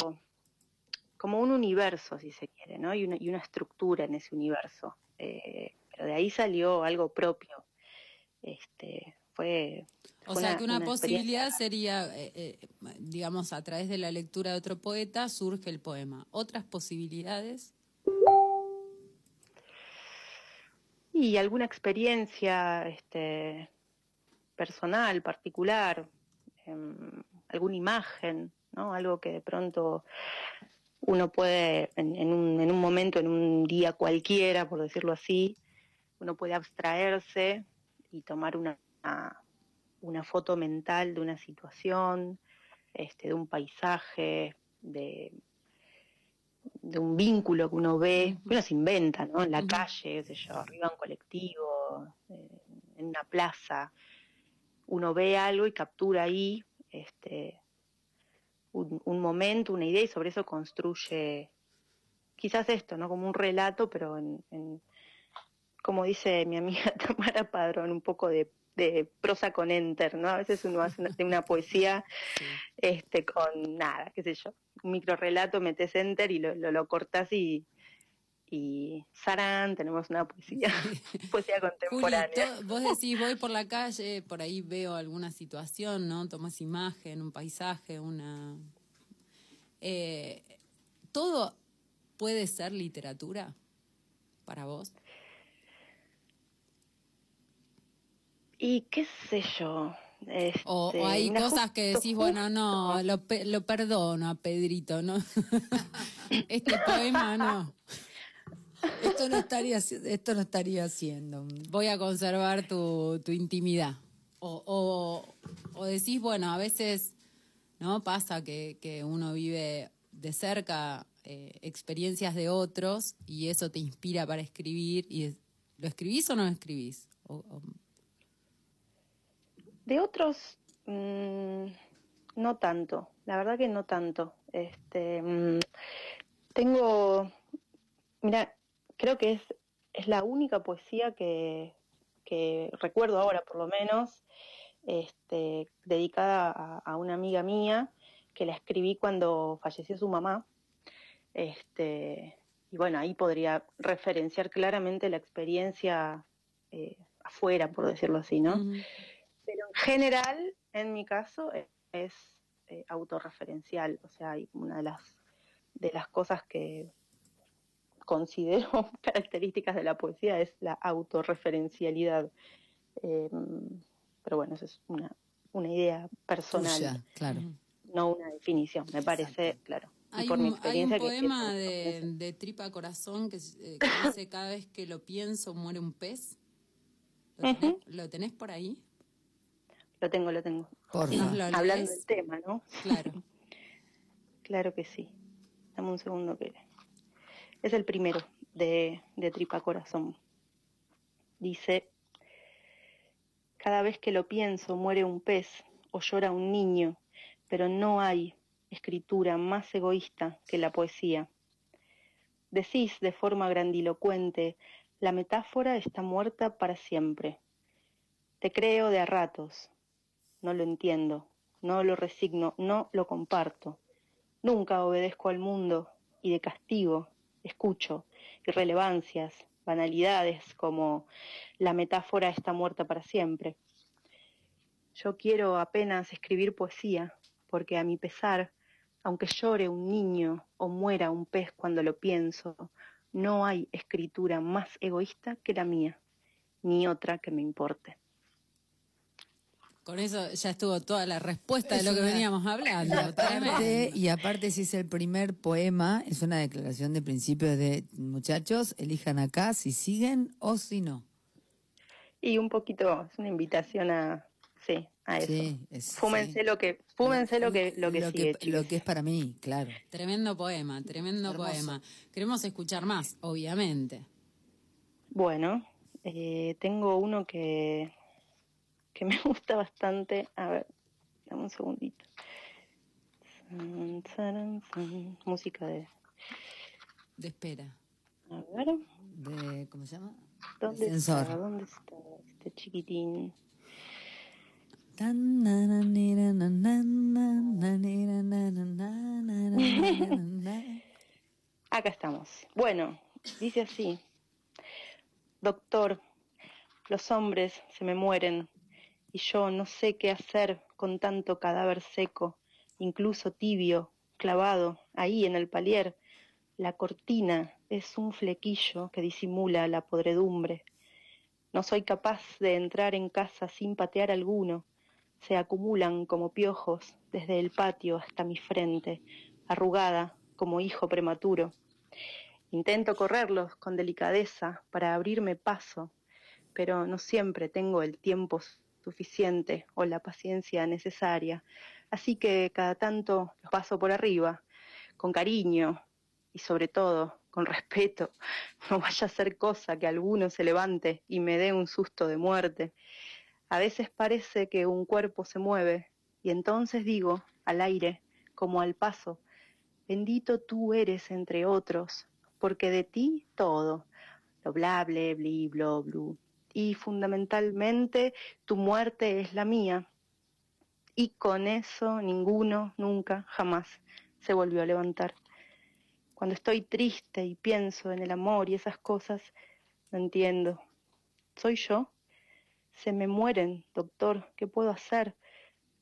como un universo, si se quiere, ¿no? Y una, y una estructura en ese universo. Eh, pero de ahí salió algo propio. Este, fue, O sea que una, posibilidad sería, eh, digamos, a través de la lectura de otro poeta surge el poema. Otras posibilidades, Y alguna experiencia este, personal, particular, em, alguna imagen, ¿no? Algo que de pronto uno puede, en, en un, en un momento, en un día cualquiera, por decirlo así, uno puede abstraerse y tomar una, una foto mental de una situación, este, de un paisaje, de, de un vínculo que uno ve, que uno se inventa, ¿no? En la calle, qué sé yo, arriba en un colectivo, eh, en una plaza, uno ve algo y captura ahí este, un, un momento, una idea y sobre eso construye quizás esto, ¿no? Como un relato, pero en, en como dice mi amiga Tamara Padrón, un poco de, de prosa con enter, ¿no? A veces uno hace una, una poesía este, con nada, qué sé yo, un micro relato, metes enter y lo, lo, lo cortás y, y Sarán, tenemos una poesía, poesía contemporánea. vos decís, voy por la calle, por ahí veo alguna situación, ¿no? Tomas imagen, un paisaje, una... Eh, ¿Todo puede ser literatura para vos? Y qué sé yo. Este, O, o hay mira, cosas que justo- decís, bueno, no, lo, lo perdono a Pedrito, ¿no? este poema no. Esto no estaría, esto no estaría haciendo. Voy a conservar tu, tu intimidad. O, o, o decís, bueno, a veces no pasa que, que uno vive de cerca eh, experiencias de otros y eso te inspira para escribir. y ¿Lo escribís o no lo escribís? O- o- De otros, mm, no tanto. La verdad que no tanto. Este, mm, tengo, mira, creo que es, es la única poesía que, que recuerdo ahora, por lo menos, este, dedicada a, una amiga mía que la escribí cuando falleció su mamá. Este, y bueno, ahí podría referenciar claramente la experiencia eh, afuera, por decirlo así, ¿no? Pero en general, en mi caso, e- es eh, autorreferencial. O sea, hay una de las, de las cosas que considero características de la poesía es la autorreferencialidad. Eh, pero bueno, eso es una, una idea personal, Tuya, claro. no una definición, me parece, claro. Y Hay por mi un, hay un que- poema de, de Tripa Corazón que, eh, que dice cada vez que lo pienso muere un pez. ¿Lo tenés, lo tenés por ahí? Lo tengo, lo tengo. Porfa. ¿Nos lo Hablando del tema, ¿no? Claro. Claro que sí. Dame un segundo que es el primero de, de Tripa Corazón. Dice, cada vez que lo pienso muere un pez o llora un niño, pero no hay escritura más egoísta que la poesía. Decís de forma grandilocuente, la metáfora está muerta para siempre. Te creo de a ratos, no lo entiendo, no lo resigno, no lo comparto. Nunca obedezco al mundo y de castigo escucho irrelevancias, banalidades como la metáfora está muerta para siempre. Yo quiero apenas escribir poesía, porque a mi pesar, aunque llore un niño o muera un pez cuando lo pienso, no hay escritura más egoísta que la mía, ni otra que me importe. Con eso ya estuvo toda la respuesta de lo que una- veníamos hablando. Aparte, y aparte, si es el primer poema, es una declaración de principios de muchachos, elijan acá si siguen o si no. Y un poquito, es una invitación a, sí, a eso. Sí, es- fúmense sí. lo que, fúmense lo que, lo que lo sigue, que, lo que es para mí, claro. Tremendo poema, tremendo Hermoso. poema. Queremos escuchar más, obviamente. Bueno, eh, tengo uno que, que me gusta bastante. A ver, dame un segundito. Música de... De espera. A ver. De, ¿Cómo se llama? ¿Dónde Sensor. está? ¿Dónde está este chiquitín? Acá estamos. Bueno, dice así. Doctor, los hombres se me mueren y yo no sé qué hacer con tanto cadáver seco, incluso tibio, clavado ahí en el palier. La cortina es un flequillo que disimula la podredumbre. No soy capaz de entrar en casa sin patear alguno. Se acumulan como piojos desde el patio hasta mi frente, arrugada como hijo prematuro. Intento correrlos con delicadeza para abrirme paso, pero no siempre tengo el tiempo suficiente o la paciencia necesaria, así que cada tanto los paso por arriba, con cariño y sobre todo con respeto. No vaya a ser cosa que alguno se levante y me dé un susto de muerte. A veces parece que un cuerpo se mueve y entonces digo, al aire, como al paso, bendito tú eres entre otros, porque de ti todo, lo bla, bli, blo. Y fundamentalmente tu muerte es la mía. Y con eso ninguno, nunca, jamás se volvió a levantar. Cuando estoy triste y pienso en el amor y esas cosas, no entiendo. ¿Soy yo? Se me mueren, doctor, ¿qué puedo hacer?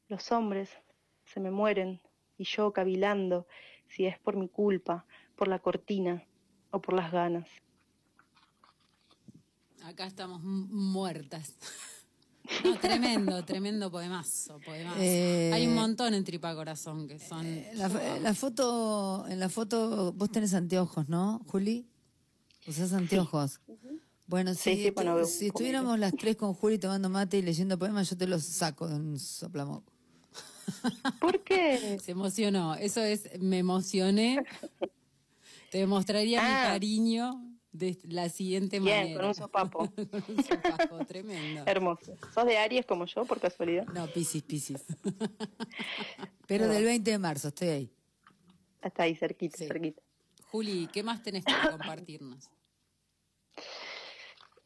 Los hombres se me mueren y yo cavilando si es por mi culpa, por la cortina o por las ganas. Acá estamos muertas. No, tremendo, tremendo poemazo, poemazo. Eh, Hay un montón en Tripa Corazón que son... La, fo- la foto, en la foto, vos tenés anteojos, ¿no, Juli? ¿Usás anteojos? Bueno, Sí, si, sí, bueno, estuviéramos las tres con Juli tomando mate y leyendo poemas, yo te los saco de un soplamoco. ¿Por qué? Se emocionó. Eso es, me emocioné. Te demostraría mi Ah. cariño de la siguiente Bien, manera. con un sopapo. Con un sopapo, tremendo. Hermoso. ¿Sos de Aries como yo, por casualidad? No, Piscis, Piscis. Pero del 20 de marzo, estoy ahí. Hasta ahí, cerquita, Sí. cerquita. Juli, ¿qué más tenés para compartirnos?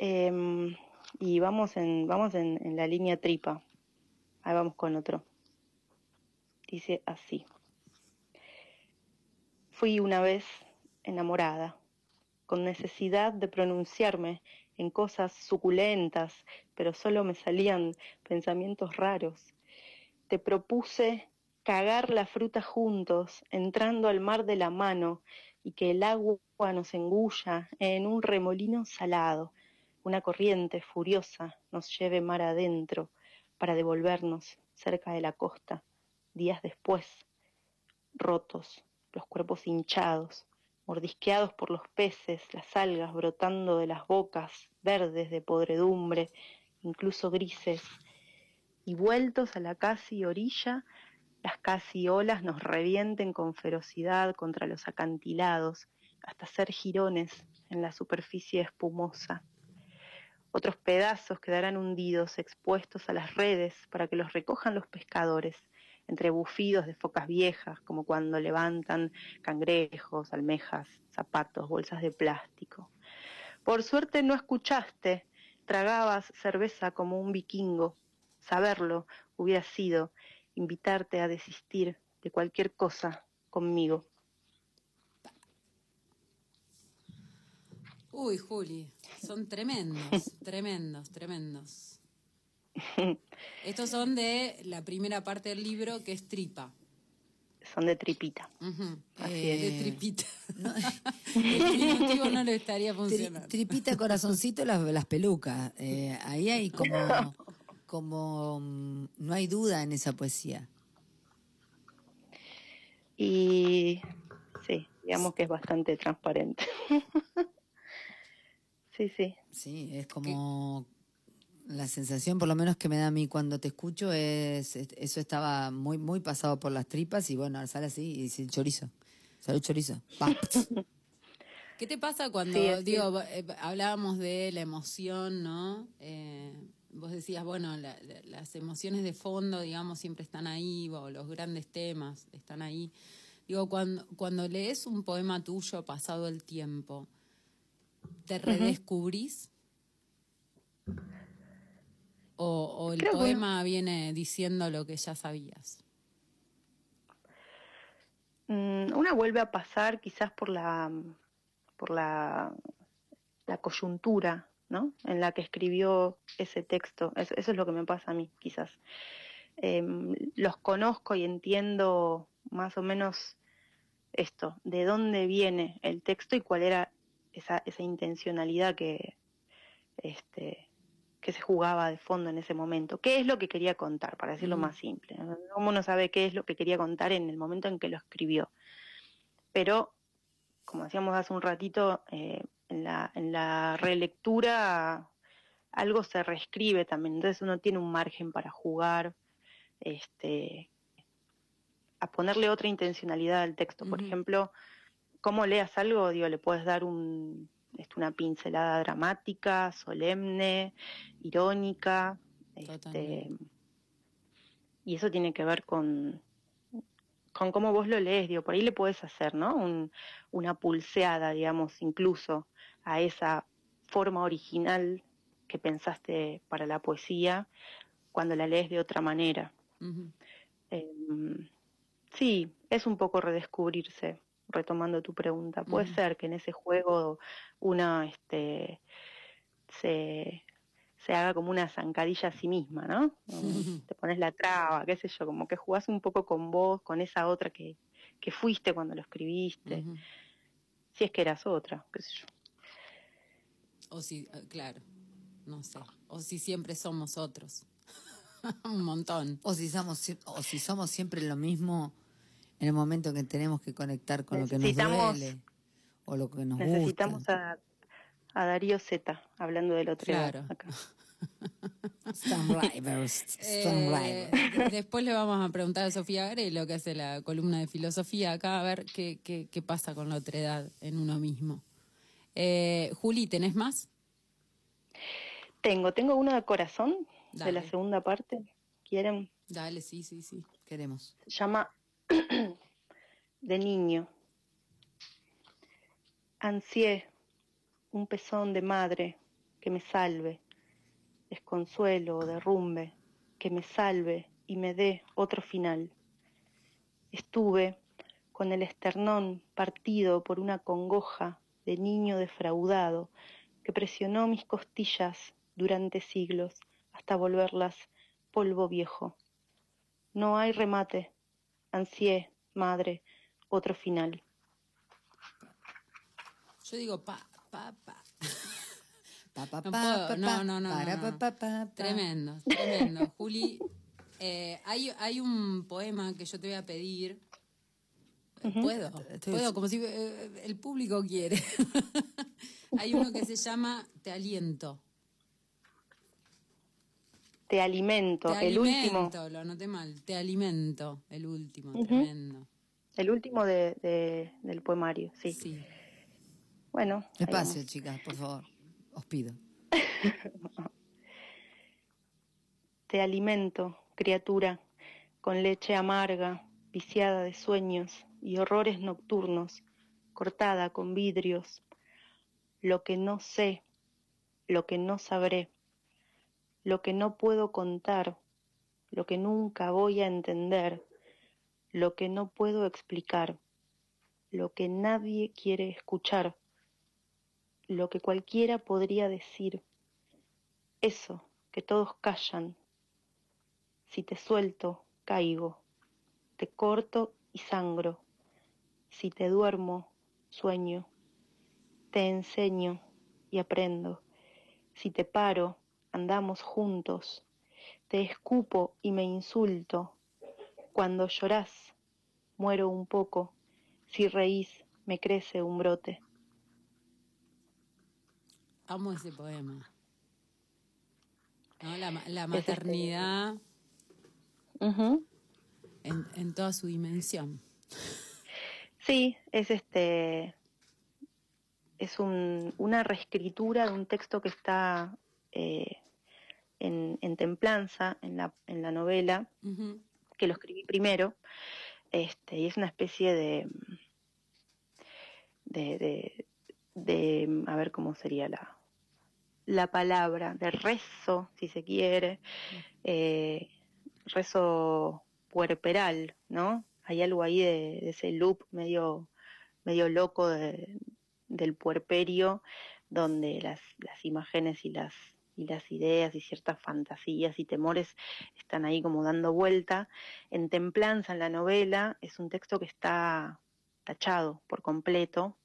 Eh, y vamos en, vamos en, en la línea tripa. Ahí vamos con otro. Dice así. Fui una vez enamorada, con necesidad de pronunciarme en cosas suculentas, pero solo me salían pensamientos raros. Te propuse cagar la fruta juntos, entrando al mar de la mano, y que el agua nos engulla en un remolino salado, una corriente furiosa nos lleve mar adentro para devolvernos cerca de la costa, días después, rotos, los cuerpos hinchados, mordisqueados por los peces, las algas brotando de las bocas, verdes de podredumbre, incluso grises, y vueltos a la casi orilla, las casi olas nos revienten con ferocidad contra los acantilados, hasta hacer jirones en la superficie espumosa. Otros pedazos quedarán hundidos, expuestos a las redes para que los recojan los pescadores, entre bufidos de focas viejas, como cuando levantan cangrejos, almejas, zapatos, bolsas de plástico. Por suerte no escuchaste, tragabas cerveza como un vikingo. Saberlo hubiera sido invitarte a desistir de cualquier cosa conmigo. Uy, Juli, son tremendos, tremendos, tremendos. Estos son de la primera parte del libro que es tripa. Son de tripita. Así de es. tripita. El diminutivo no le estaría Tri- funcionando. tripita, corazoncito, las, las pelucas. Eh, ahí hay como como mm, no hay duda en esa poesía. Y sí, digamos que es bastante transparente. sí, sí. Sí, es como la sensación, por lo menos que me da a mí cuando te escucho, es, es- eso estaba muy muy pasado por las tripas y bueno, sale así y dice chorizo. Salud chorizo. ¿Qué te pasa cuando, Sí, digo, eh, hablábamos de la emoción, ¿no? Eh, vos decías, bueno, la- la- las emociones de fondo, digamos, siempre están ahí, o los grandes temas están ahí. Digo, cuando, cuando lees un poema tuyo pasado el tiempo, ¿te redescubrís? ¿O, o el Creo que- poema viene diciendo lo que ya sabías? Mm, Una vuelve a pasar quizás por la por la, la coyuntura, ¿no? En la que escribió ese texto. Eso, eso es lo que me pasa a mí, quizás. Em, los conozco y entiendo más o menos esto, de dónde viene el texto y cuál era esa, esa intencionalidad que, este, que se jugaba de fondo en ese momento. ¿Qué es lo que quería contar, para decirlo más simple? ¿no? ¿Cómo uno sabe qué es lo que quería contar en el momento en que lo escribió? Pero, como decíamos hace un ratito, eh, en, la, en la relectura algo se reescribe también, entonces uno tiene un margen para jugar, este, a ponerle otra intencionalidad al texto. Por ejemplo, cómo leas algo, digo, le puedes dar un, este, una pincelada dramática, solemne, irónica, este, y eso tiene que ver con, con cómo vos lo lees, digo, por ahí le puedes hacer, ¿no? Un- una pulseada, digamos, incluso a esa forma original que pensaste para la poesía cuando la lees de otra manera. Em, sí, es un poco redescubrirse, retomando tu pregunta. Puede ser que en ese juego una este, se, se haga como una zancadilla a sí misma, ¿no? Te pones la traba, qué sé yo, como que jugás un poco con vos, con esa otra que, que fuiste cuando lo escribiste, si es que eras otra, qué sé yo. O si, eh, claro, no sé. O si siempre somos otros. Un montón. O si somos o si somos siempre lo mismo en el momento que tenemos que conectar con lo que nos Necesitamos- duele o lo que nos Necesitamos gusta. a, a Darío Z, hablando del otro Claro. acá. Eh, después le vamos a preguntar a Sofía Grelo, que hace la columna de filosofía acá, a ver qué, qué, qué pasa con la otredad en uno mismo. Eh, Juli, ¿tenés más? Tengo, tengo uno de corazón, de la segunda parte. ¿Quieren? Dale, sí, sí, sí. Queremos. Se llama De niño. Ansié un pezón de madre que me salve, desconsuelo o derrumbe, que me salve y me dé otro final. Estuve con el esternón partido por una congoja de niño defraudado que presionó mis costillas durante siglos hasta volverlas polvo viejo. No hay remate. Ansié, madre, otro final. Yo digo pa, pa, pa. Pa, pa, No pa, puedo, pa, no, pa, no, no, para, no, pa, no. pa, pa, pa. Tremendo, tremendo. Juli, eh, hay, hay un poema que yo te voy a pedir. Puedo, Estoy- puedo, como si eh, el público quiere. hay uno que se llama Te aliento. Te alimento, Te el último, alimento, lo anoté mal. Te alimento, el último, tremendo. El último de, de- del poemario, sí. Sí. Bueno, Despacio, chicas, por favor. Os pido. Te alimento, criatura, con leche amarga, viciada de sueños y horrores nocturnos, cortada con vidrios. Lo que no sé, lo que no sabré, lo que no puedo contar, lo que nunca voy a entender, lo que no puedo explicar, lo que nadie quiere escuchar, lo que cualquiera podría decir, eso que todos callan. Si te suelto, caigo, te corto y sangro, si te duermo, sueño, te enseño y aprendo, si te paro, andamos juntos, te escupo y me insulto. Cuando llorás, muero un poco. Si reís, me crece un brote. Amo ese poema. ¿No? La, la maternidad en, en toda su dimensión. Sí, es este es un- una reescritura de un texto que está eh, en, en Templanza, en la, en la novela, Ujú. Que lo escribí primero, este, y es una especie de, de, de, a ver cómo sería la, la palabra, de rezo, si se quiere, eh, rezo puerperal, ¿no? Hay algo ahí de, ese loop medio, medio loco de- del puerperio, donde las imágenes y las, y las ideas y ciertas fantasías y temores están ahí como dando vuelta. En Templanza, en la novela, es un texto que está tachado por completo,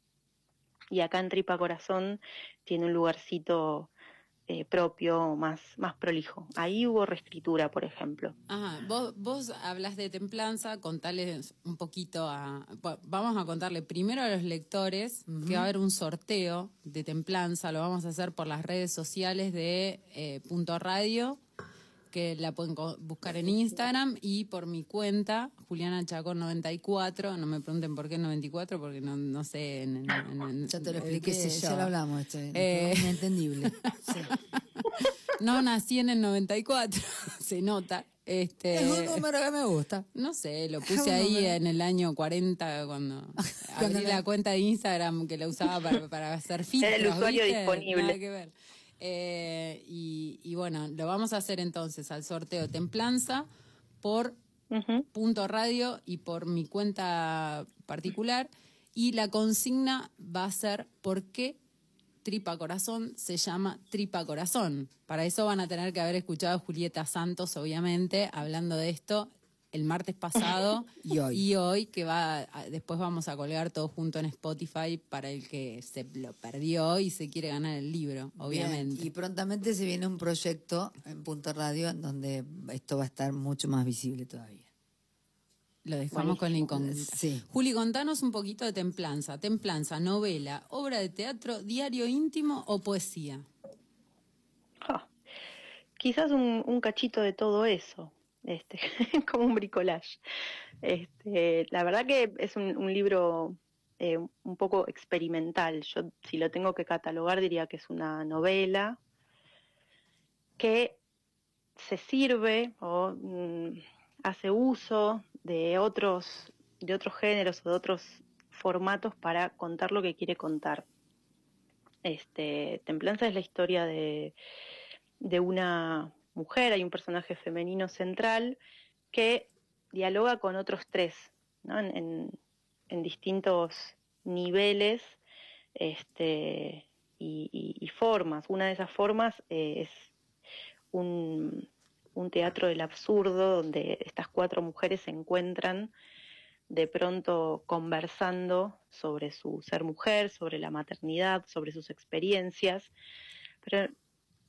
y acá en Tripa Corazón tiene un lugarcito eh, propio, más, más prolijo. Ahí hubo reescritura, por ejemplo. Ajá, vos, vos hablas de templanza, contales un poquito a... va- Vamos a contarle primero a los lectores que va a haber un sorteo de templanza, lo vamos a hacer por las redes sociales de eh, Punto Radio, que la pueden buscar en Instagram, y por mi cuenta, Juliana Chacón 94, no me pregunten por qué 94, porque no, no sé... En, en- en- en- Ya te lo expliqué, qué sé ya yo. lo hablamos, esto es Eh. inentendible. Sí. No nací en el 94, se nota. Este, Es un número que me gusta. No sé, lo puse ahí número. en el año 40 cuando Cuando abrí la- la cuenta de Instagram que la usaba para, para hacer filtros. Era el usuario ¿viste? disponible. Nada que ver. Eh, y, y bueno, lo vamos a hacer entonces al sorteo Templanza por punto radio y por mi cuenta particular. Y la consigna va a ser ¿por qué Tripa Corazón se llama Tripa Corazón? Para eso van a tener que haber escuchado a Julieta Santos, obviamente, hablando de esto el martes pasado Y hoy. que va después vamos a colgar todo junto en Spotify para el que se lo perdió y se quiere ganar el libro, obviamente. Bien, Y prontamente se viene un proyecto en Punto Radio en donde esto va a estar mucho más visible todavía. Lo dejamos con la incógnita. Sí. Juli, contanos un poquito de Templanza. Templanza, novela, obra de teatro, diario íntimo o poesía. Ah, quizás un, un cachito de todo eso, este, como un bricolage. Este, la verdad que es un, libro eh, un poco experimental. Yo, si lo tengo que catalogar, diría que es una novela que se sirve o mm, hace uso de otros, de otros géneros o de otros formatos para contar lo que quiere contar. Este, Templanza es la historia de, de una mujer, hay un personaje femenino central que dialoga con otros tres, ¿no? en, distintos niveles este, y, y- y formas. Una de esas formas eh, es un, un teatro del absurdo donde estas cuatro mujeres se encuentran de pronto conversando sobre su ser mujer, sobre la maternidad, sobre sus experiencias, pero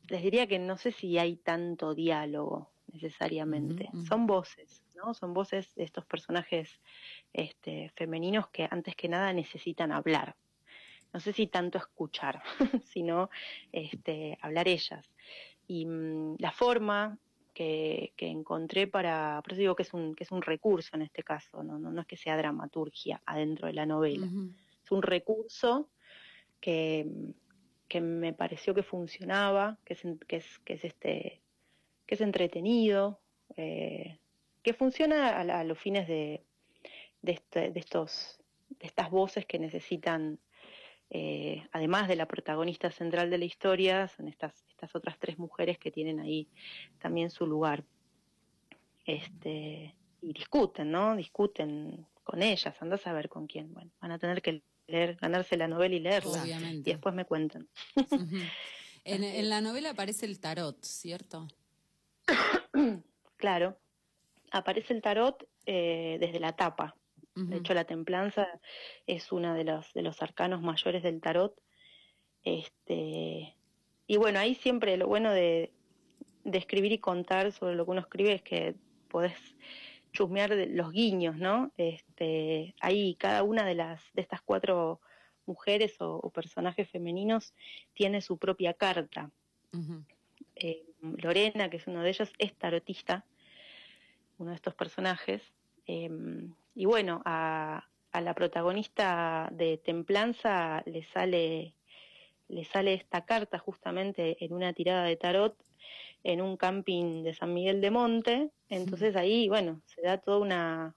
les diría que no sé si hay tanto diálogo necesariamente. Son voces, ¿no? Son voces de estos personajes este, femeninos que antes que nada necesitan hablar. No sé si tanto escuchar, sino este, hablar ellas. Y mm, la forma que, que encontré para, por eso digo que es un, que es un recurso en este caso, no, no, no es que sea dramaturgia adentro de la novela, es un recurso que, que me pareció que funcionaba, que es, que es, este, que es entretenido, eh, que funciona a, a los fines de, este- de estos, de estas voces que necesitan, eh, además de la protagonista central de la historia, son estas, estas otras tres mujeres que tienen ahí también su lugar. Este, y discuten, ¿no? Discuten con ellas, andás a ver con quién. Bueno, van a tener que leer, ganarse la novela y leerla. Obviamente. Y después me cuentan. En, en la novela aparece el tarot, ¿cierto? Claro, aparece el tarot eh, desde la tapa. De hecho, la templanza es uno de los, de los arcanos mayores del tarot. Este, y bueno, ahí siempre lo bueno de, de escribir y contar sobre lo que uno escribe es que podés chusmear de los guiños, ¿no? Este, ahí cada una de las de estas cuatro mujeres o, o personajes femeninos tiene su propia carta. Eh, Lorena, que es uno de ellos, es tarotista, uno de estos personajes. Eh, y bueno, a, a la protagonista de Templanza le sale, le sale esta carta justamente en una tirada de tarot en un camping de San Miguel de Monte. Entonces ahí, bueno, se da toda una,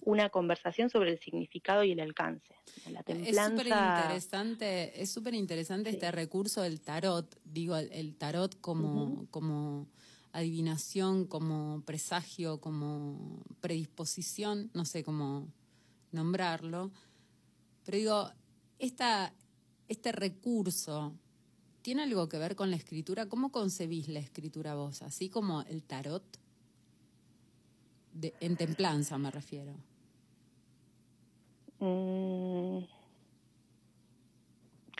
una conversación sobre el significado y el alcance. La Es templanza. súper interesante, es súper interesante este recurso del tarot, digo, el, el tarot como, como adivinación, como presagio, como predisposición, no sé cómo nombrarlo. Pero digo, esta, este recurso tiene algo que ver con la escritura. ¿Cómo concebís la escritura vos? Así como el tarot. De, en templanza me refiero. Mm,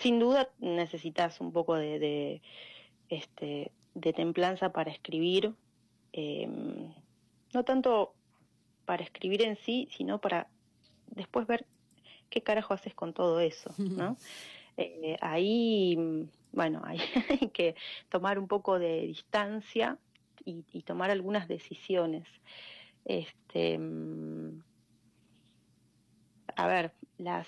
sin duda necesitas un poco de, de, este, de templanza para escribir, eh, no tanto para escribir en sí, sino para después ver qué carajo haces con todo eso, ¿no? Eh, ahí, bueno, hay que tomar un poco de distancia y, tomar algunas decisiones. Este, mm, a ver, las,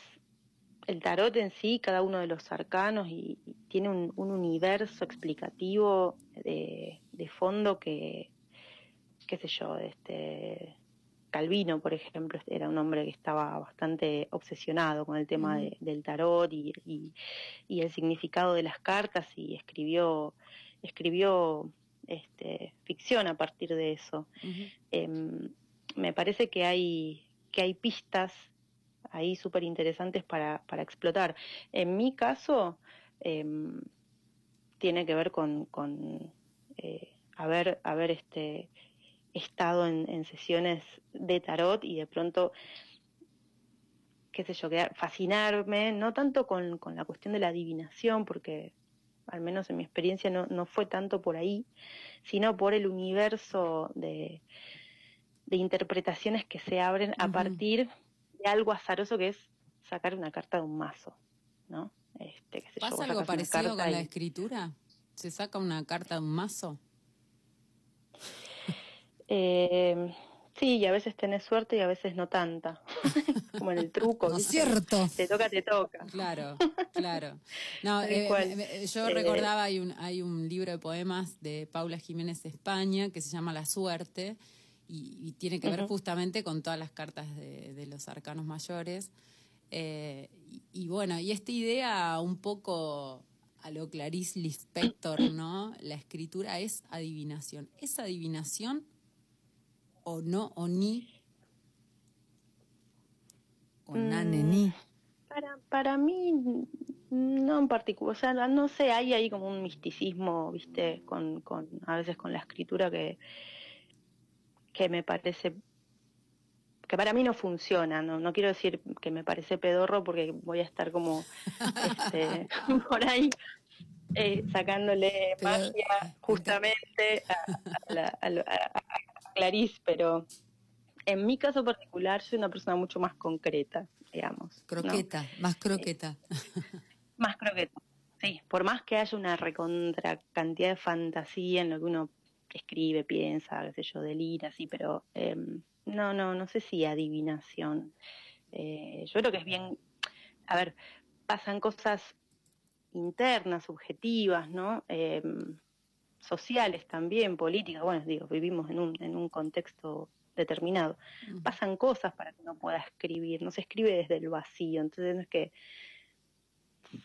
el tarot en sí, cada uno de los arcanos, y, tiene un, un universo explicativo de fondo que, qué sé yo, este Calvino, por ejemplo, era un hombre que estaba bastante obsesionado con el tema de- del tarot y, y- y el significado de las cartas y escribió, escribió este, ficción a partir de eso. Em, me parece que hay, que hay pistas ahí súper interesantes para, para explotar. En mi caso, em, tiene que ver con, con eh, haber, haber este, estado en, en sesiones de tarot y de pronto, qué sé yo, quedar- fascinarme, no tanto con, con la cuestión de la adivinación, porque al menos en mi experiencia no, no fue tanto por ahí, sino por el universo de, de interpretaciones que se abren a partir de algo azaroso que es sacar una carta de un mazo, ¿no? Este, qué sé ¿Pasa algo parecido con la escritura? ¿Se saca una carta de un mazo? Eh, sí, y a veces tenés suerte y a veces no tanta. Como en el truco. ¿No es cierto? Te toca, te toca. Claro, claro. No, eh, yo Eh, recordaba, hay un, hay un libro de poemas de Paula Jiménez España que se llama La Suerte y, y tiene que ver justamente con todas las cartas de, de los arcanos mayores. Eh, y, y bueno, y esta idea un poco a lo Clarice Lispector, ¿no? La escritura es adivinación. ¿Es adivinación o no o ni? O nanení. Para, para mí, no en particular. O sea, no sé, hay ahí como un misticismo, ¿viste? Con, con, a veces con la escritura que, que me parece que para mí no funciona, no, no quiero decir que me parece pedorro porque voy a estar como este, por ahí eh, sacándole Pero- magia justamente a, a la- a Clarice, pero en mi caso particular soy una persona mucho más concreta, digamos. ¿no? Croqueta, más croqueta. Más croqueta. Sí, por más que haya una recontra cantidad de fantasía en lo que uno escribe, piensa, qué sé yo, delira, así, pero eh, no, no, no sé si adivinación. Eh, yo creo que es bien, a ver, pasan cosas internas, subjetivas, ¿no? Sociales también, políticas, bueno, digo, vivimos en un, en un contexto determinado. Pasan cosas para que uno pueda escribir, no se escribe desde el vacío, entonces no es que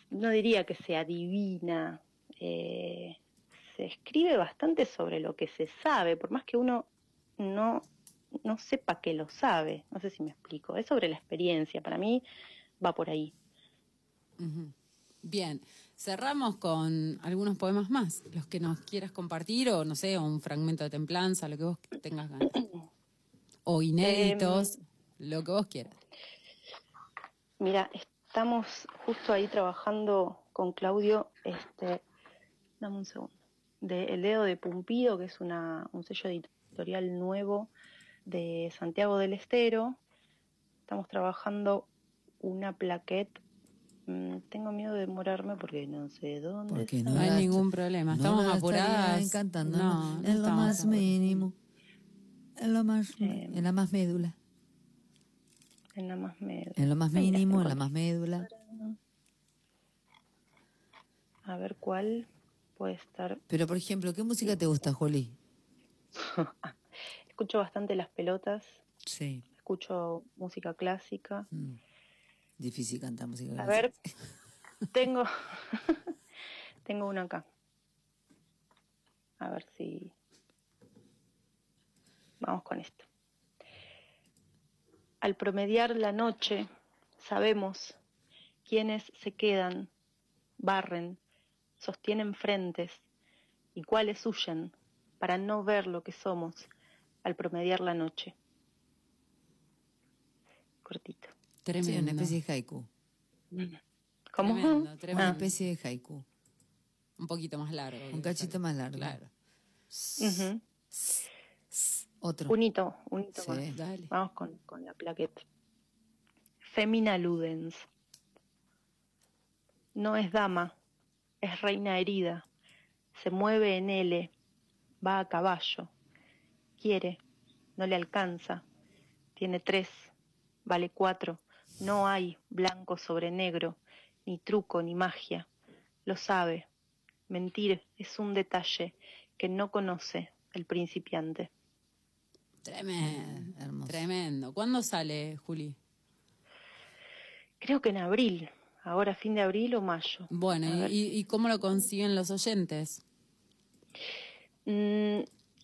no diría que se adivina, eh, se escribe bastante sobre lo que se sabe, por más que uno no, no sepa que lo sabe, no sé si me explico, es sobre la experiencia, para mí va por ahí. Bien, cerramos con algunos poemas más, los que nos quieras compartir, o no sé, o un fragmento de templanza, lo que vos tengas ganas. O inéditos, lo que vos quieras. Mira, estamos justo ahí trabajando con Claudio, este, dame un segundo. de El Dedo de Pumpido, que es una, un sello editorial nuevo de Santiago del Estero. Estamos trabajando una plaquette. Mm, tengo miedo de demorarme porque no sé dónde. Porque. No hay ningún problema. no Estamos apuradas. estaría cantando, No, en lo más mínimo. En lo más, Eh, en la más médula. En la más media. En lo más mínimo, en la más médula. A ver cuál puede estar. Pero, por ejemplo, ¿qué música te gusta, Juli? Escucho bastante las pelotas, Sí. escucho música clásica. Mm. Difícil cantar música. A ver, tengo, tengo una acá. A ver si. Vamos con esto. Al promediar la noche, sabemos quiénes se quedan, barren, sostienen frentes y cuáles huyen para no ver lo que somos al promediar la noche. Cortito. Tremendo. Sí, una especie de haiku. ¿Cómo? Tremendo, Una tremendo. especie de haiku. Un poquito más largo. Un cachito más largo. Claro. Otro. Un hito, un hito Sí. más. Dale. Vamos con, con la plaqueta. Femina Ludens. No es dama, es reina herida. Se mueve en L, va a caballo. Quiere, no le alcanza. Tiene tres, vale cuatro. No hay blanco sobre negro, ni truco ni magia. Lo sabe. Mentir es un detalle que no conoce el principiante. Tremendo. Hermoso. Tremendo. ¿Cuándo sale, Juli? Creo que en abril, ahora fin de abril o mayo. Bueno, A ver. ¿y, y cómo lo consiguen los oyentes? Mm,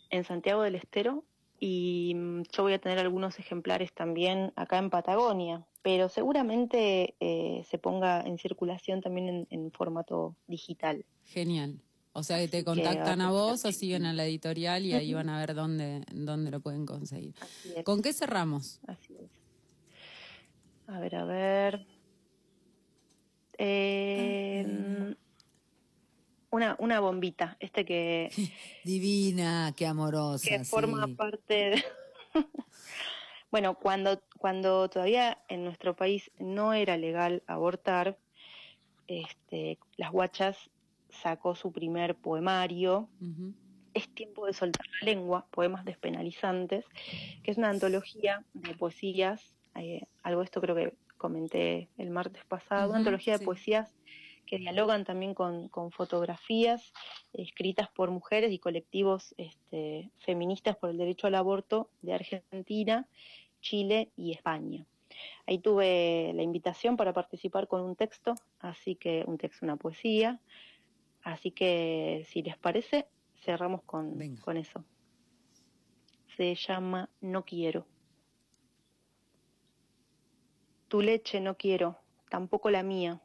en Santiago del Estero y mm, yo voy a tener algunos ejemplares también acá en Patagonia, pero seguramente eh, se ponga en circulación también en, en formato digital. Genial. O sea que te que contactan a vos o siguen a la editorial y ahí van a ver dónde, dónde lo pueden conseguir. ¿Con qué cerramos? Así es. A ver, a ver. Eh, una, una bombita, este que, Divina, qué amorosa. que forma parte de... bueno, cuando, cuando todavía en nuestro país no era legal abortar, este, las guachas sacó su primer poemario. Es tiempo de soltar la lengua, poemas despenalizantes, que es una antología de poesías, eh, algo de esto creo que comenté el martes pasado, una antología sí. de poesías que dialogan también con, con fotografías escritas por mujeres y colectivos este, feministas por el derecho al aborto de Argentina, Chile y España. Ahí tuve la invitación para participar con un texto, así que un texto, una poesía, así que si les parece, cerramos con, Venga. con eso. Se llama No quiero. Tu leche no quiero, tampoco la mía.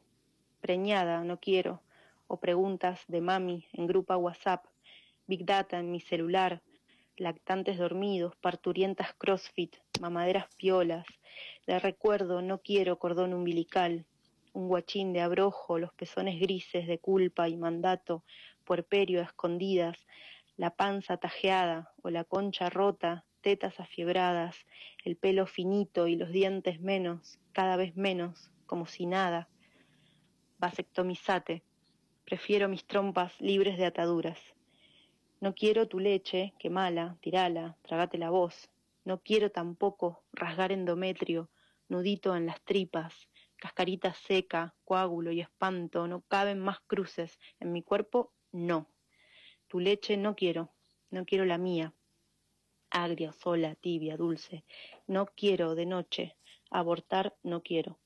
Preñada no quiero, o preguntas de mami en grupo WhatsApp, Big Data en mi celular, lactantes dormidos, parturientas CrossFit, mamaderas piolas. De recuerdo no quiero cordón umbilical, un guachín de abrojo, los pezones grises de culpa y mandato, puerperio a escondidas, la panza tajeada o la concha rota, tetas afiebradas, el pelo finito y los dientes menos, cada vez menos, como si nada. Vasectomizate, prefiero mis trompas libres de ataduras. No quiero tu leche, que mala, tirala, tragate la voz. No quiero tampoco rasgar endometrio, nudito en las tripas, cascarita seca, coágulo y espanto, no caben más cruces. En mi cuerpo, no. Tu leche no quiero, no quiero la mía. Agria, sola, tibia, dulce. No quiero de noche. Abortar no quiero.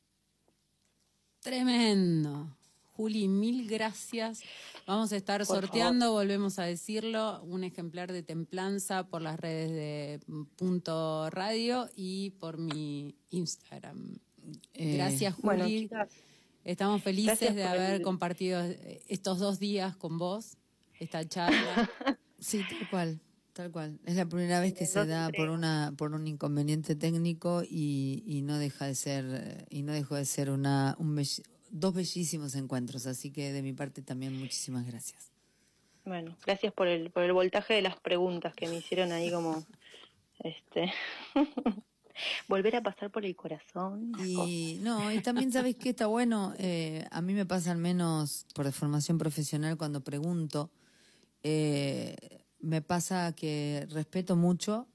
Tremendo. Juli, mil gracias. Vamos a estar Por sorteando, volvemos a decirlo, un ejemplar de Templanza por las redes de Punto Radio y por mi Instagram. Eh, Gracias, Juli. Bueno, chicas, Estamos felices de haber el- compartido estos dos días con vos, esta charla. Sí, tal cual, tal cual. Es la primera vez que se da por una por un inconveniente técnico y, y no deja de ser y no dejó de ser una un dos bellísimos encuentros. Así que de mi parte también muchísimas gracias. Bueno, gracias por el, por el voltaje de las preguntas que me hicieron ahí como, este, volver a pasar por el corazón. Y no, y también sabes que está bueno, eh, a mí me pasa al menos por formación profesional cuando pregunto, eh, me pasa que respeto mucho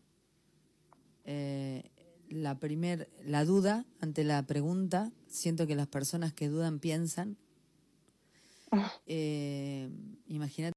eh, la primer, la duda ante la pregunta. Siento que las personas que dudan piensan. Eh, Imagínate